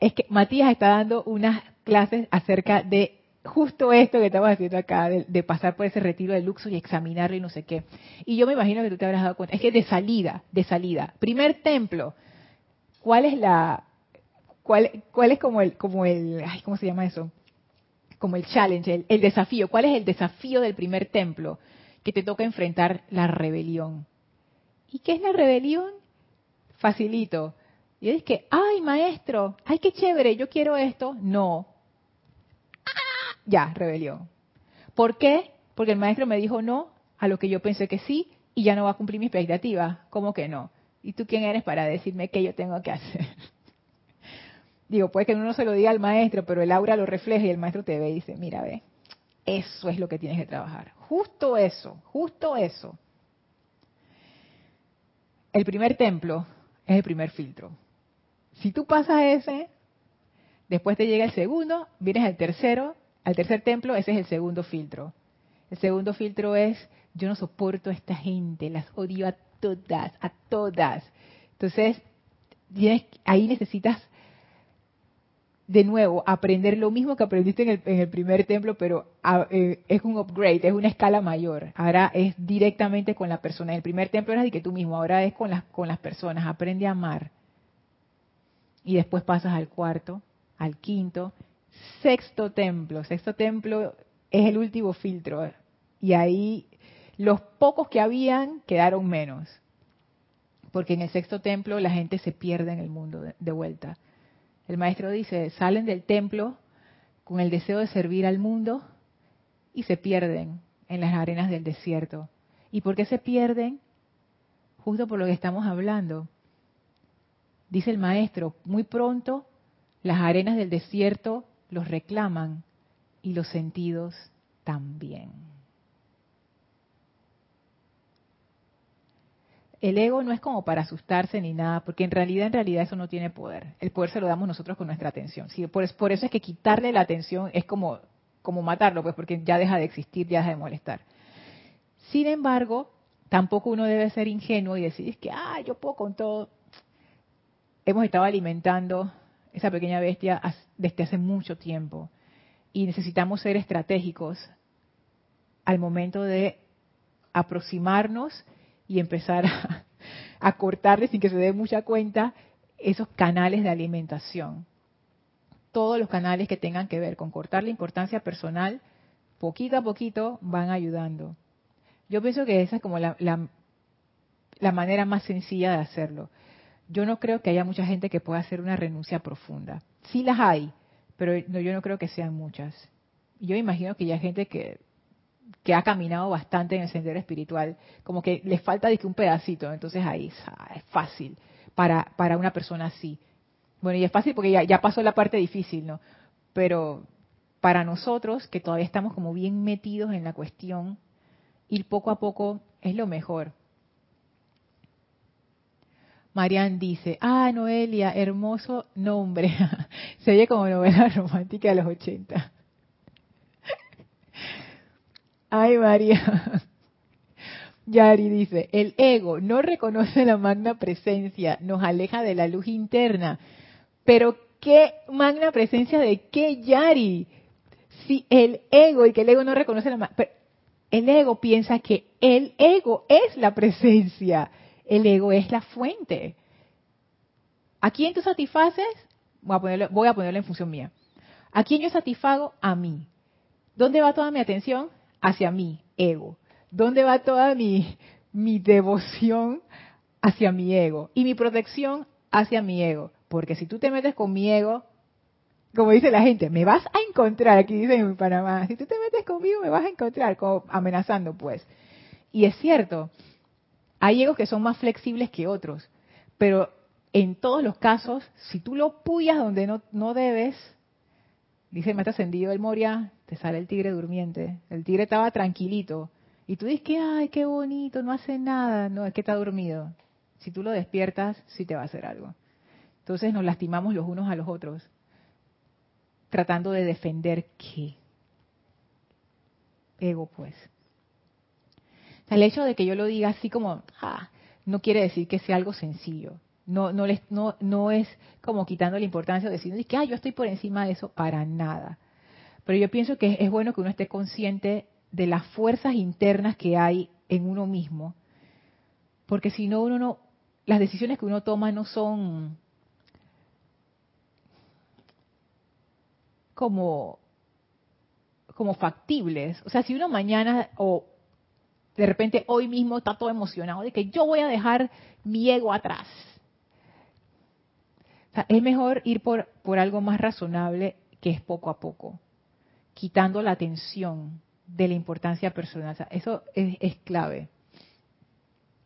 Es que Matías está dando unas clases acerca de justo esto que estamos haciendo acá, de, pasar por ese retiro de luxo y examinarlo y no sé qué. Y yo me imagino que tú te habrás dado cuenta. Es que de salida, de salida. Primer templo. ¿Cuál es la, cuál, cuál es como el, como el, ay, ¿cómo se llama eso? Como el challenge, el, desafío. ¿Cuál es el desafío del primer templo? Que te toca enfrentar la rebelión. ¿Y qué es la rebelión? Facilito. Y es que, ay, maestro, ay, qué chévere, yo quiero esto. No, ya, rebelión. ¿Por qué? Porque el maestro me dijo no a lo que yo pensé que sí y ya no va a cumplir mi expectativa. ¿Cómo que no? ¿Y tú quién eres para decirme qué yo tengo que hacer? Digo, puede que uno no se lo diga al maestro, pero el aura lo refleja y el maestro te ve y dice, mira, ve, eso es lo que tienes que trabajar. Justo eso, justo eso. El primer templo es el primer filtro. Si tú pasas ese, después te llega el segundo, vienes al tercero al tercer templo, ese es el segundo filtro. El segundo filtro es, yo no soporto a esta gente, las odio a todas, a todas. Entonces, ahí necesitas de nuevo aprender lo mismo que aprendiste en el, primer templo, pero eh, es un upgrade, es una escala mayor. Ahora es directamente con la persona. En el primer templo era de que tú mismo, ahora es con las, con las personas. Aprende a amar. Y después pasas al cuarto, al quinto, sexto templo. Sexto templo es el último filtro. Y ahí los pocos que habían quedaron menos. Porque en el sexto templo la gente se pierde en el mundo de, vuelta. El maestro dice, salen del templo con el deseo de servir al mundo y se pierden en las arenas del desierto. ¿Y por qué se pierden? Justo por lo que estamos hablando. Dice el maestro, muy pronto las arenas del desierto los reclaman y los sentidos también. El ego no es como para asustarse ni nada, porque en realidad, en realidad eso no tiene poder. El poder se lo damos nosotros con nuestra atención. por, eso es que quitarle la atención es como, como matarlo, pues porque ya deja de existir, ya deja de molestar. Sin embargo, tampoco uno debe ser ingenuo y decir, es que, ah, yo puedo con todo. Hemos estado alimentando esa pequeña bestia desde hace mucho tiempo. Y necesitamos ser estratégicos al momento de aproximarnos y empezar a, cortarle sin que se dé mucha cuenta esos canales de alimentación. Todos los canales que tengan que ver con cortar la importancia personal, poquito a poquito van ayudando. Yo pienso que esa es como la, la manera más sencilla de hacerlo yo no creo que haya mucha gente que pueda hacer una renuncia profunda. Sí las hay, pero yo no creo que sean muchas. Yo imagino que ya hay gente que, que ha caminado bastante en el sendero espiritual, como que les falta un pedacito, entonces ahí es fácil para, para una persona así. Bueno, y es fácil porque ya, ya pasó la parte difícil, ¿no? Pero para nosotros, que todavía estamos como bien metidos en la cuestión, ir poco a poco es lo mejor. Marian dice, ah, Noelia, hermoso nombre. Se oye como novela romántica de los 80. Ay, María. Yari dice, el ego no reconoce la magna presencia, nos aleja de la luz interna. Pero, ¿qué magna presencia de qué, Yari? Si el ego y que el ego no reconoce la magna... El ego piensa que el ego es la presencia el ego es la fuente. ¿A quién tú satisfaces? Voy a, ponerlo, voy a ponerlo en función mía. ¿A quién yo satisfago? A mí. ¿Dónde va toda mi atención? Hacia mí, ego. ¿Dónde va toda mi, mi devoción? Hacia mi ego. Y mi protección hacia mi ego. Porque si tú te metes con mi ego, como dice la gente, me vas a encontrar, aquí dicen en Panamá, si tú te metes conmigo me vas a encontrar, como amenazando pues. Y es cierto, hay egos que son más flexibles que otros, pero en todos los casos, si tú lo puyas donde no, no debes, dice el maestro ascendido del Moria, te sale el tigre durmiente. El tigre estaba tranquilito. Y tú dices que, ay, qué bonito, no hace nada. No, es que está dormido. Si tú lo despiertas, sí te va a hacer algo. Entonces nos lastimamos los unos a los otros, tratando de defender qué. Ego, pues. El hecho de que yo lo diga así como, ah, no quiere decir que sea algo sencillo. No, no, les, no, no es como quitando la importancia de decir que ah, yo estoy por encima de eso, para nada. Pero yo pienso que es bueno que uno esté consciente de las fuerzas internas que hay en uno mismo, porque si no, uno no, las decisiones que uno toma no son como, como factibles. O sea, si uno mañana o de repente hoy mismo está todo emocionado de que yo voy a dejar mi ego atrás, es mejor ir por, por algo más razonable que es poco a poco, quitando la atención de la importancia personal. eso es, clave.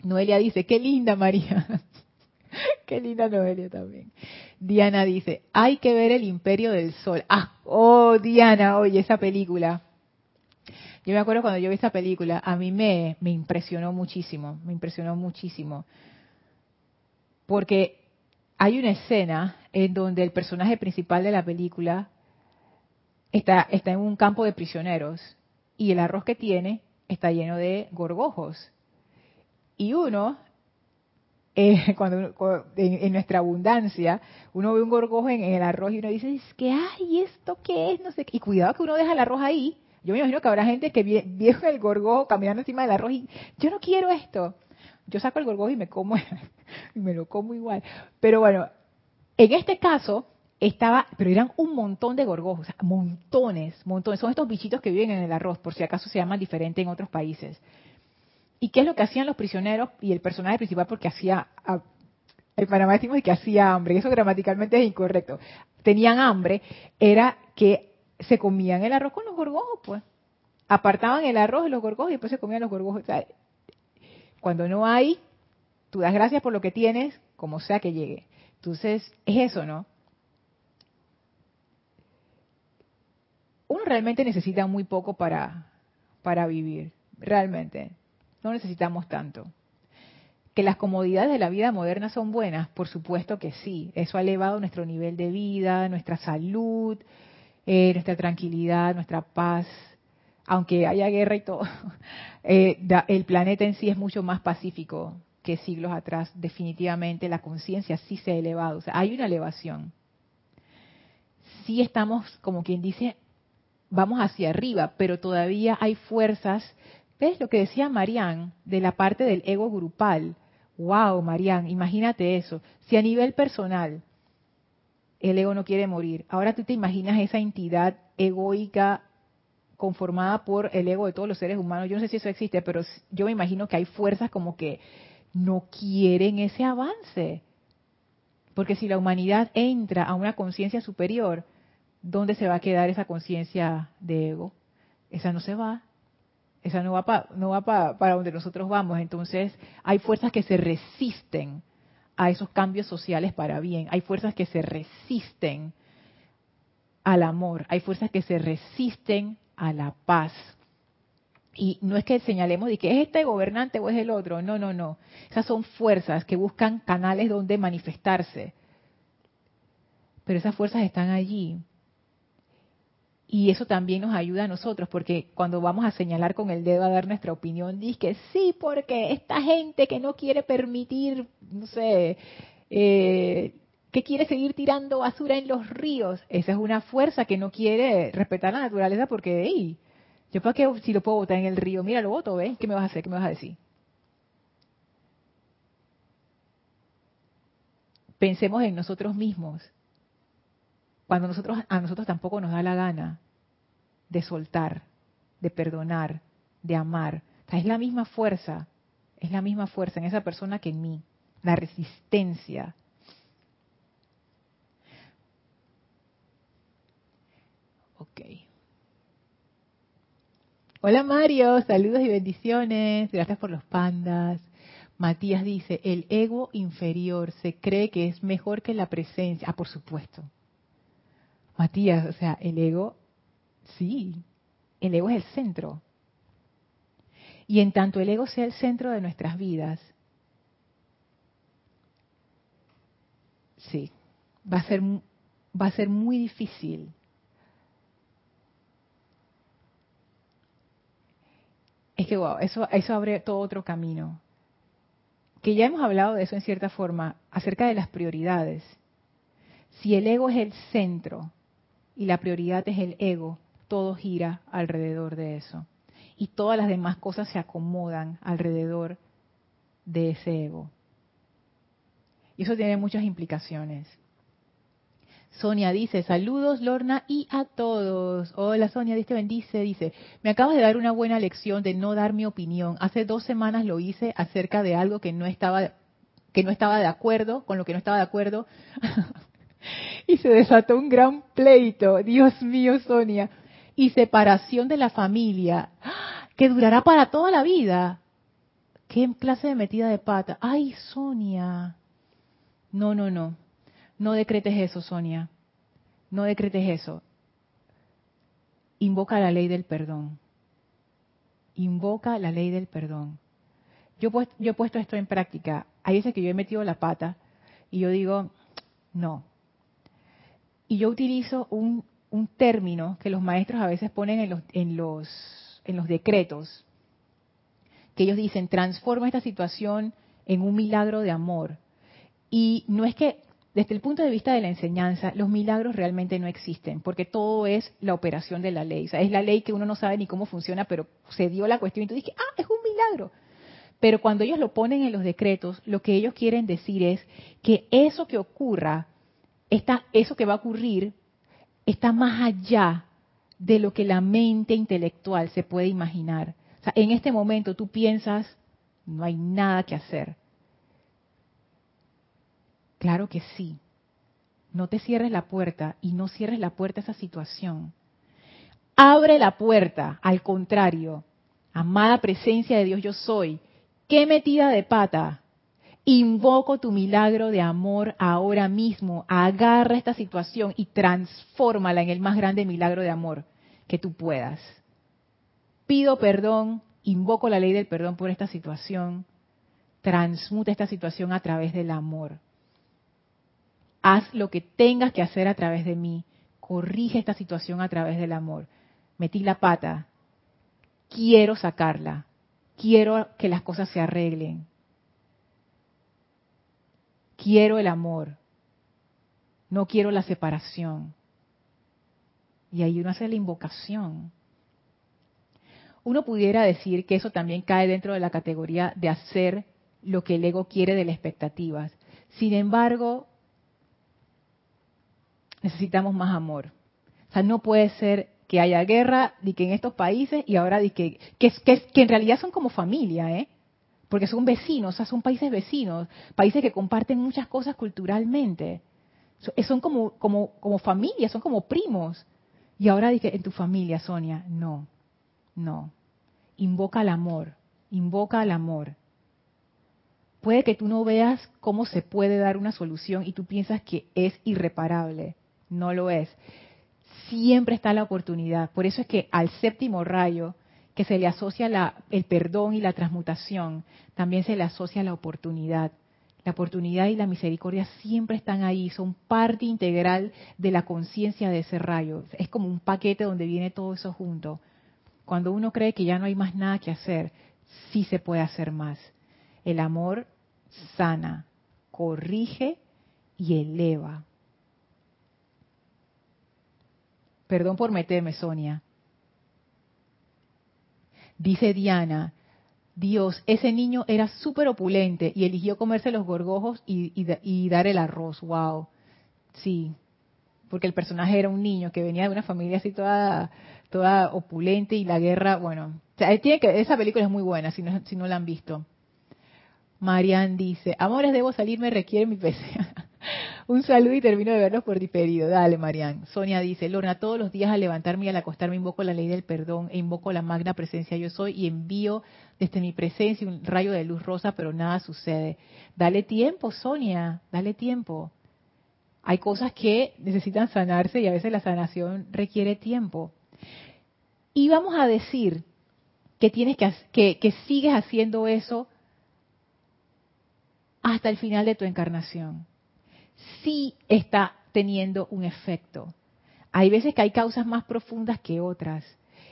Noelia dice, qué linda María. qué linda Noelia también. Diana dice, hay que ver el imperio del sol. Ah, oh Diana, oye, esa película. Yo me acuerdo cuando yo vi esa película, a mí me, me impresionó muchísimo, me impresionó muchísimo. Porque hay una escena en donde el personaje principal de la película está, en un campo de prisioneros y el arroz que tiene está lleno de gorgojos. Y uno, eh, cuando, en, nuestra abundancia, uno ve un gorgojo en, el arroz y uno dice, ¿qué hay? ¿Esto qué es? No sé Y cuidado que uno deja el arroz ahí. Yo me imagino que habrá gente que viejo el gorgojo caminando encima del arroz y yo no quiero esto. Yo saco el gorgojo y me como, y me lo como igual. Pero bueno, en este caso estaba, pero eran un montón de gorgojos, montones, montones. Son estos bichitos que viven en el arroz, por si acaso se llaman diferente en otros países. ¿Y qué es lo que hacían los prisioneros y el personaje principal? Porque hacía, en Panamá decimos que hacía hambre, eso gramaticalmente es incorrecto. Tenían hambre, era que se comían el arroz con los gorgojos, pues. Apartaban el arroz de los gorgojos y después se comían los gorgojos. Cuando no hay, tú das gracias por lo que tienes, como sea que llegue. Entonces, es eso, ¿no? Uno realmente necesita muy poco para, para vivir, realmente. No necesitamos tanto. Que las comodidades de la vida moderna son buenas, por supuesto que sí. Eso ha elevado nuestro nivel de vida, nuestra salud, eh, nuestra tranquilidad, nuestra paz, aunque haya guerra y todo, eh, el planeta en sí es mucho más pacífico que siglos atrás. Definitivamente la conciencia sí se ha elevado, o sea, hay una elevación. Sí estamos, como quien dice, vamos hacia arriba, pero todavía hay fuerzas. ¿Ves lo que decía Marian de la parte del ego grupal? Wow, Marian, imagínate eso. Si a nivel personal el ego no quiere morir, ahora tú te imaginas esa entidad egoica conformada por el ego de todos los seres humanos. Yo no sé si eso existe, pero yo me imagino que hay fuerzas como que no quieren ese avance. Porque si la humanidad entra a una conciencia superior, ¿dónde se va a quedar esa conciencia de ego? Esa no se va. Esa no va, no va para donde nosotros vamos. Entonces, hay fuerzas que se resisten a esos cambios sociales para bien. Hay fuerzas que se resisten al amor. Hay fuerzas que se resisten a la paz. Y no es que señalemos de que es este gobernante o es el otro, no, no, no. Esas son fuerzas que buscan canales donde manifestarse. Pero esas fuerzas están allí. Y eso también nos ayuda a nosotros, porque cuando vamos a señalar con el dedo a dar nuestra opinión, dice que sí, porque esta gente que no quiere permitir, no sé, eh, que quiere seguir tirando basura en los ríos. Esa es una fuerza que no quiere respetar la naturaleza porque, hey, yo para qué si lo puedo botar en el río, mira, lo voto, ¿ves? ¿Qué me vas a hacer? ¿Qué me vas a decir? Pensemos en nosotros mismos. Cuando nosotros a nosotros tampoco nos da la gana de soltar, de perdonar, de amar. es la misma fuerza, es la misma fuerza en esa persona que en mí, la resistencia, Hola Mario, saludos y bendiciones. Gracias por los pandas. Matías dice, el ego inferior se cree que es mejor que la presencia. Ah, por supuesto. Matías, o sea, el ego, sí, el ego es el centro. Y en tanto el ego sea el centro de nuestras vidas, sí, va a ser, va a ser muy difícil es que wow, eso, eso abre todo otro camino. Que ya hemos hablado de eso en cierta forma, acerca de las prioridades. Si el ego es el centro y la prioridad es el ego, todo gira alrededor de eso y todas las demás cosas se acomodan alrededor de ese ego. Y eso tiene muchas implicaciones. Sonia dice, saludos Lorna y a todos. Hola Sonia, Dios te bendice. Dice, me acabas de dar una buena lección de no dar mi opinión. Hace dos semanas lo hice acerca de algo que no estaba, que no estaba de acuerdo, con lo que no estaba de acuerdo. y se desató un gran pleito. Dios mío, Sonia. Y separación de la familia que durará para toda la vida. ¿Qué clase de metida de pata? Ay, Sonia. No, no, no. No decretes eso, Sonia. No decretes eso. Invoca la ley del perdón. Invoca la ley del perdón. Yo, yo he puesto esto en práctica. Hay veces que yo he metido la pata y yo digo, no. Y yo utilizo un, término que los maestros a veces ponen en los en los decretos, que ellos dicen, transforma esta situación en un milagro de amor. Y no es que, desde el punto de vista de la enseñanza, los milagros realmente no existen, porque todo es la operación de la ley. O sea, es la ley que uno no sabe ni cómo funciona, pero se dio la cuestión y tú dices, ah, es un milagro. Pero cuando ellos lo ponen en los decretos, lo que ellos quieren decir es que eso que ocurra, está, eso que va a ocurrir, está más allá de lo que la mente intelectual se puede imaginar. O sea, en este momento tú piensas, no hay nada que hacer. Claro que sí. No te cierres la puerta y no cierres la puerta a esa situación. Abre la puerta, al contrario. Amada presencia de Dios yo soy. ¿Qué metida de pata? Invoco tu milagro de amor ahora mismo. Agarra esta situación y transfórmala en el más grande milagro de amor que tú puedas. Pido perdón, invoco la ley del perdón por esta situación, transmuta esta situación a través del amor. Haz lo que tengas que hacer a través de mí, corrige esta situación a través del amor. Metí la pata, quiero sacarla, quiero que las cosas se arreglen. Quiero el amor, no quiero la separación. Y ahí uno hace la invocación. Uno pudiera decir que eso también cae dentro de la categoría de hacer lo que el ego quiere de las expectativas. Sin embargo, necesitamos más amor. O sea, no puede ser que haya guerra ni que en estos países y ahora que, que, que en realidad son como familia, ¿eh? Porque son vecinos, o sea, son países vecinos, países que comparten muchas cosas culturalmente. Son como, como, como familia, son como primos. Y ahora dije, en tu familia, Sonia, no, no. Invoca el amor, invoca el amor. Puede que tú no veas cómo se puede dar una solución y tú piensas que es irreparable. No lo es. Siempre está la oportunidad. Por eso es que al séptimo rayo, que se le asocia la, el perdón y la transmutación, también se le asocia la oportunidad. La oportunidad y la misericordia siempre están ahí, son parte integral de la conciencia de ese rayo. Es como un paquete donde viene todo eso junto. Cuando uno cree que ya no hay más nada que hacer, sí se puede hacer más. El amor sana, corrige y eleva. Perdón por meterme, Sonia. Dice Diana, Dios, ese niño era súper opulente y eligió comerse los gorgojos y, dar el arroz. Wow. Sí, porque el personaje era un niño que venía de una familia así toda, toda opulente y la guerra, bueno, tiene que, esa película es muy buena si no, si no la han visto. Marian dice, amores, debo salirme, requiere mi PC. Un saludo y termino de verlos por diferido. Dale, Marian. Sonia dice, Lorna, todos los días al levantarme y al acostarme invoco la ley del perdón e invoco la magna presencia yo soy y envío desde mi presencia un rayo de luz rosa, pero nada sucede. Dale tiempo, Sonia, dale tiempo. Hay cosas que necesitan sanarse y a veces la sanación requiere tiempo. Y vamos a decir que tienes que, que, que sigues haciendo eso hasta el final de tu encarnación sí está teniendo un efecto. Hay veces que hay causas más profundas que otras.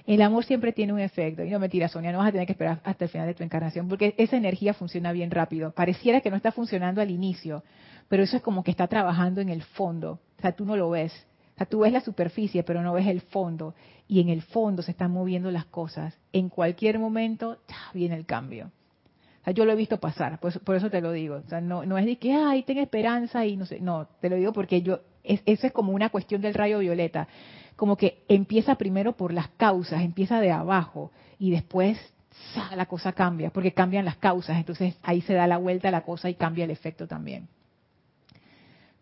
El amor siempre tiene un efecto. Y no mentira, Sonia, no vas a tener que esperar hasta el final de tu encarnación, porque esa energía funciona bien rápido. Pareciera que no está funcionando al inicio, pero eso es como que está trabajando en el fondo. O sea, tú no lo ves. O sea, tú ves la superficie, pero no ves el fondo. Y en el fondo se están moviendo las cosas. En cualquier momento viene el cambio yo lo he visto pasar, por eso, te lo digo. O sea, no, no es de que, ay, ten esperanza y no sé. No, te lo digo porque yo, es, eso es como una cuestión del rayo violeta. Como que empieza primero por las causas, empieza de abajo y después la cosa cambia, porque cambian las causas. Entonces ahí se da la vuelta a la cosa y cambia el efecto también.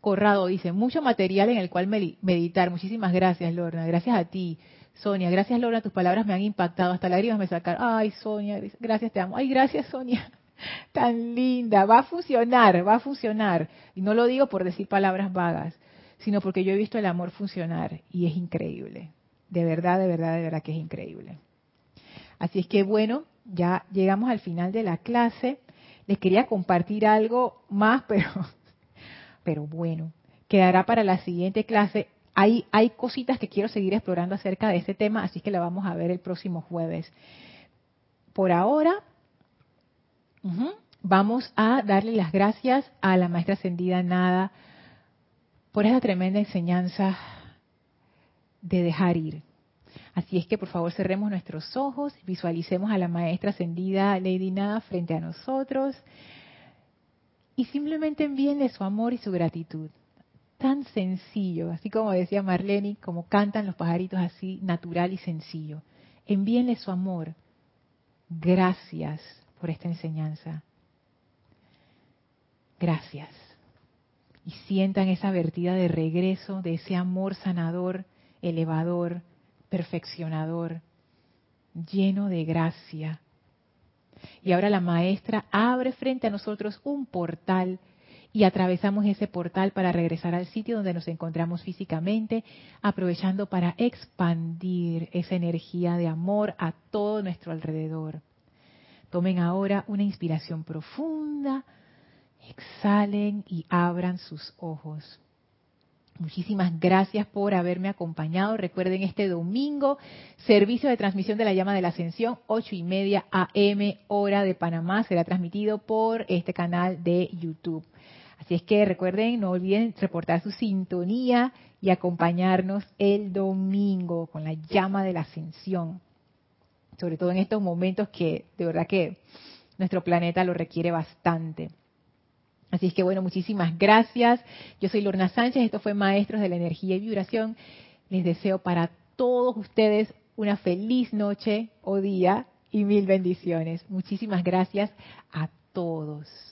Corrado dice, mucho material en el cual meditar. Muchísimas gracias, Lorna. Gracias a ti. Sonia, gracias Laura, tus palabras me han impactado, hasta lágrimas me sacaron. Ay, Sonia, gracias, te amo. Ay, gracias, Sonia. Tan linda, va a funcionar, va a funcionar. Y no lo digo por decir palabras vagas, sino porque yo he visto el amor funcionar y es increíble. De verdad, de verdad, de verdad que es increíble. Así es que bueno, ya llegamos al final de la clase. Les quería compartir algo más, pero, pero bueno, quedará para la siguiente clase hay, hay cositas que quiero seguir explorando acerca de este tema, así que la vamos a ver el próximo jueves. Por ahora, vamos a darle las gracias a la maestra ascendida Nada por esa tremenda enseñanza de dejar ir. Así es que por favor cerremos nuestros ojos, visualicemos a la maestra ascendida Lady Nada frente a nosotros y simplemente envíenle su amor y su gratitud tan sencillo, así como decía Marlene, como cantan los pajaritos así, natural y sencillo. Envíenle su amor. Gracias por esta enseñanza. Gracias. Y sientan esa vertida de regreso de ese amor sanador, elevador, perfeccionador, lleno de gracia. Y ahora la maestra abre frente a nosotros un portal y atravesamos ese portal para regresar al sitio donde nos encontramos físicamente, aprovechando para expandir esa energía de amor a todo nuestro alrededor. Tomen ahora una inspiración profunda, exhalen y abran sus ojos. Muchísimas gracias por haberme acompañado. Recuerden este domingo, servicio de transmisión de la llama de la ascensión, ocho y media AM, hora de Panamá, será transmitido por este canal de YouTube. Así es que recuerden, no olviden reportar su sintonía y acompañarnos el domingo con la llama de la ascensión. Sobre todo en estos momentos que de verdad que nuestro planeta lo requiere bastante. Así es que bueno, muchísimas gracias. Yo soy Lorna Sánchez, esto fue Maestros de la Energía y Vibración. Les deseo para todos ustedes una feliz noche o día y mil bendiciones. Muchísimas gracias a todos.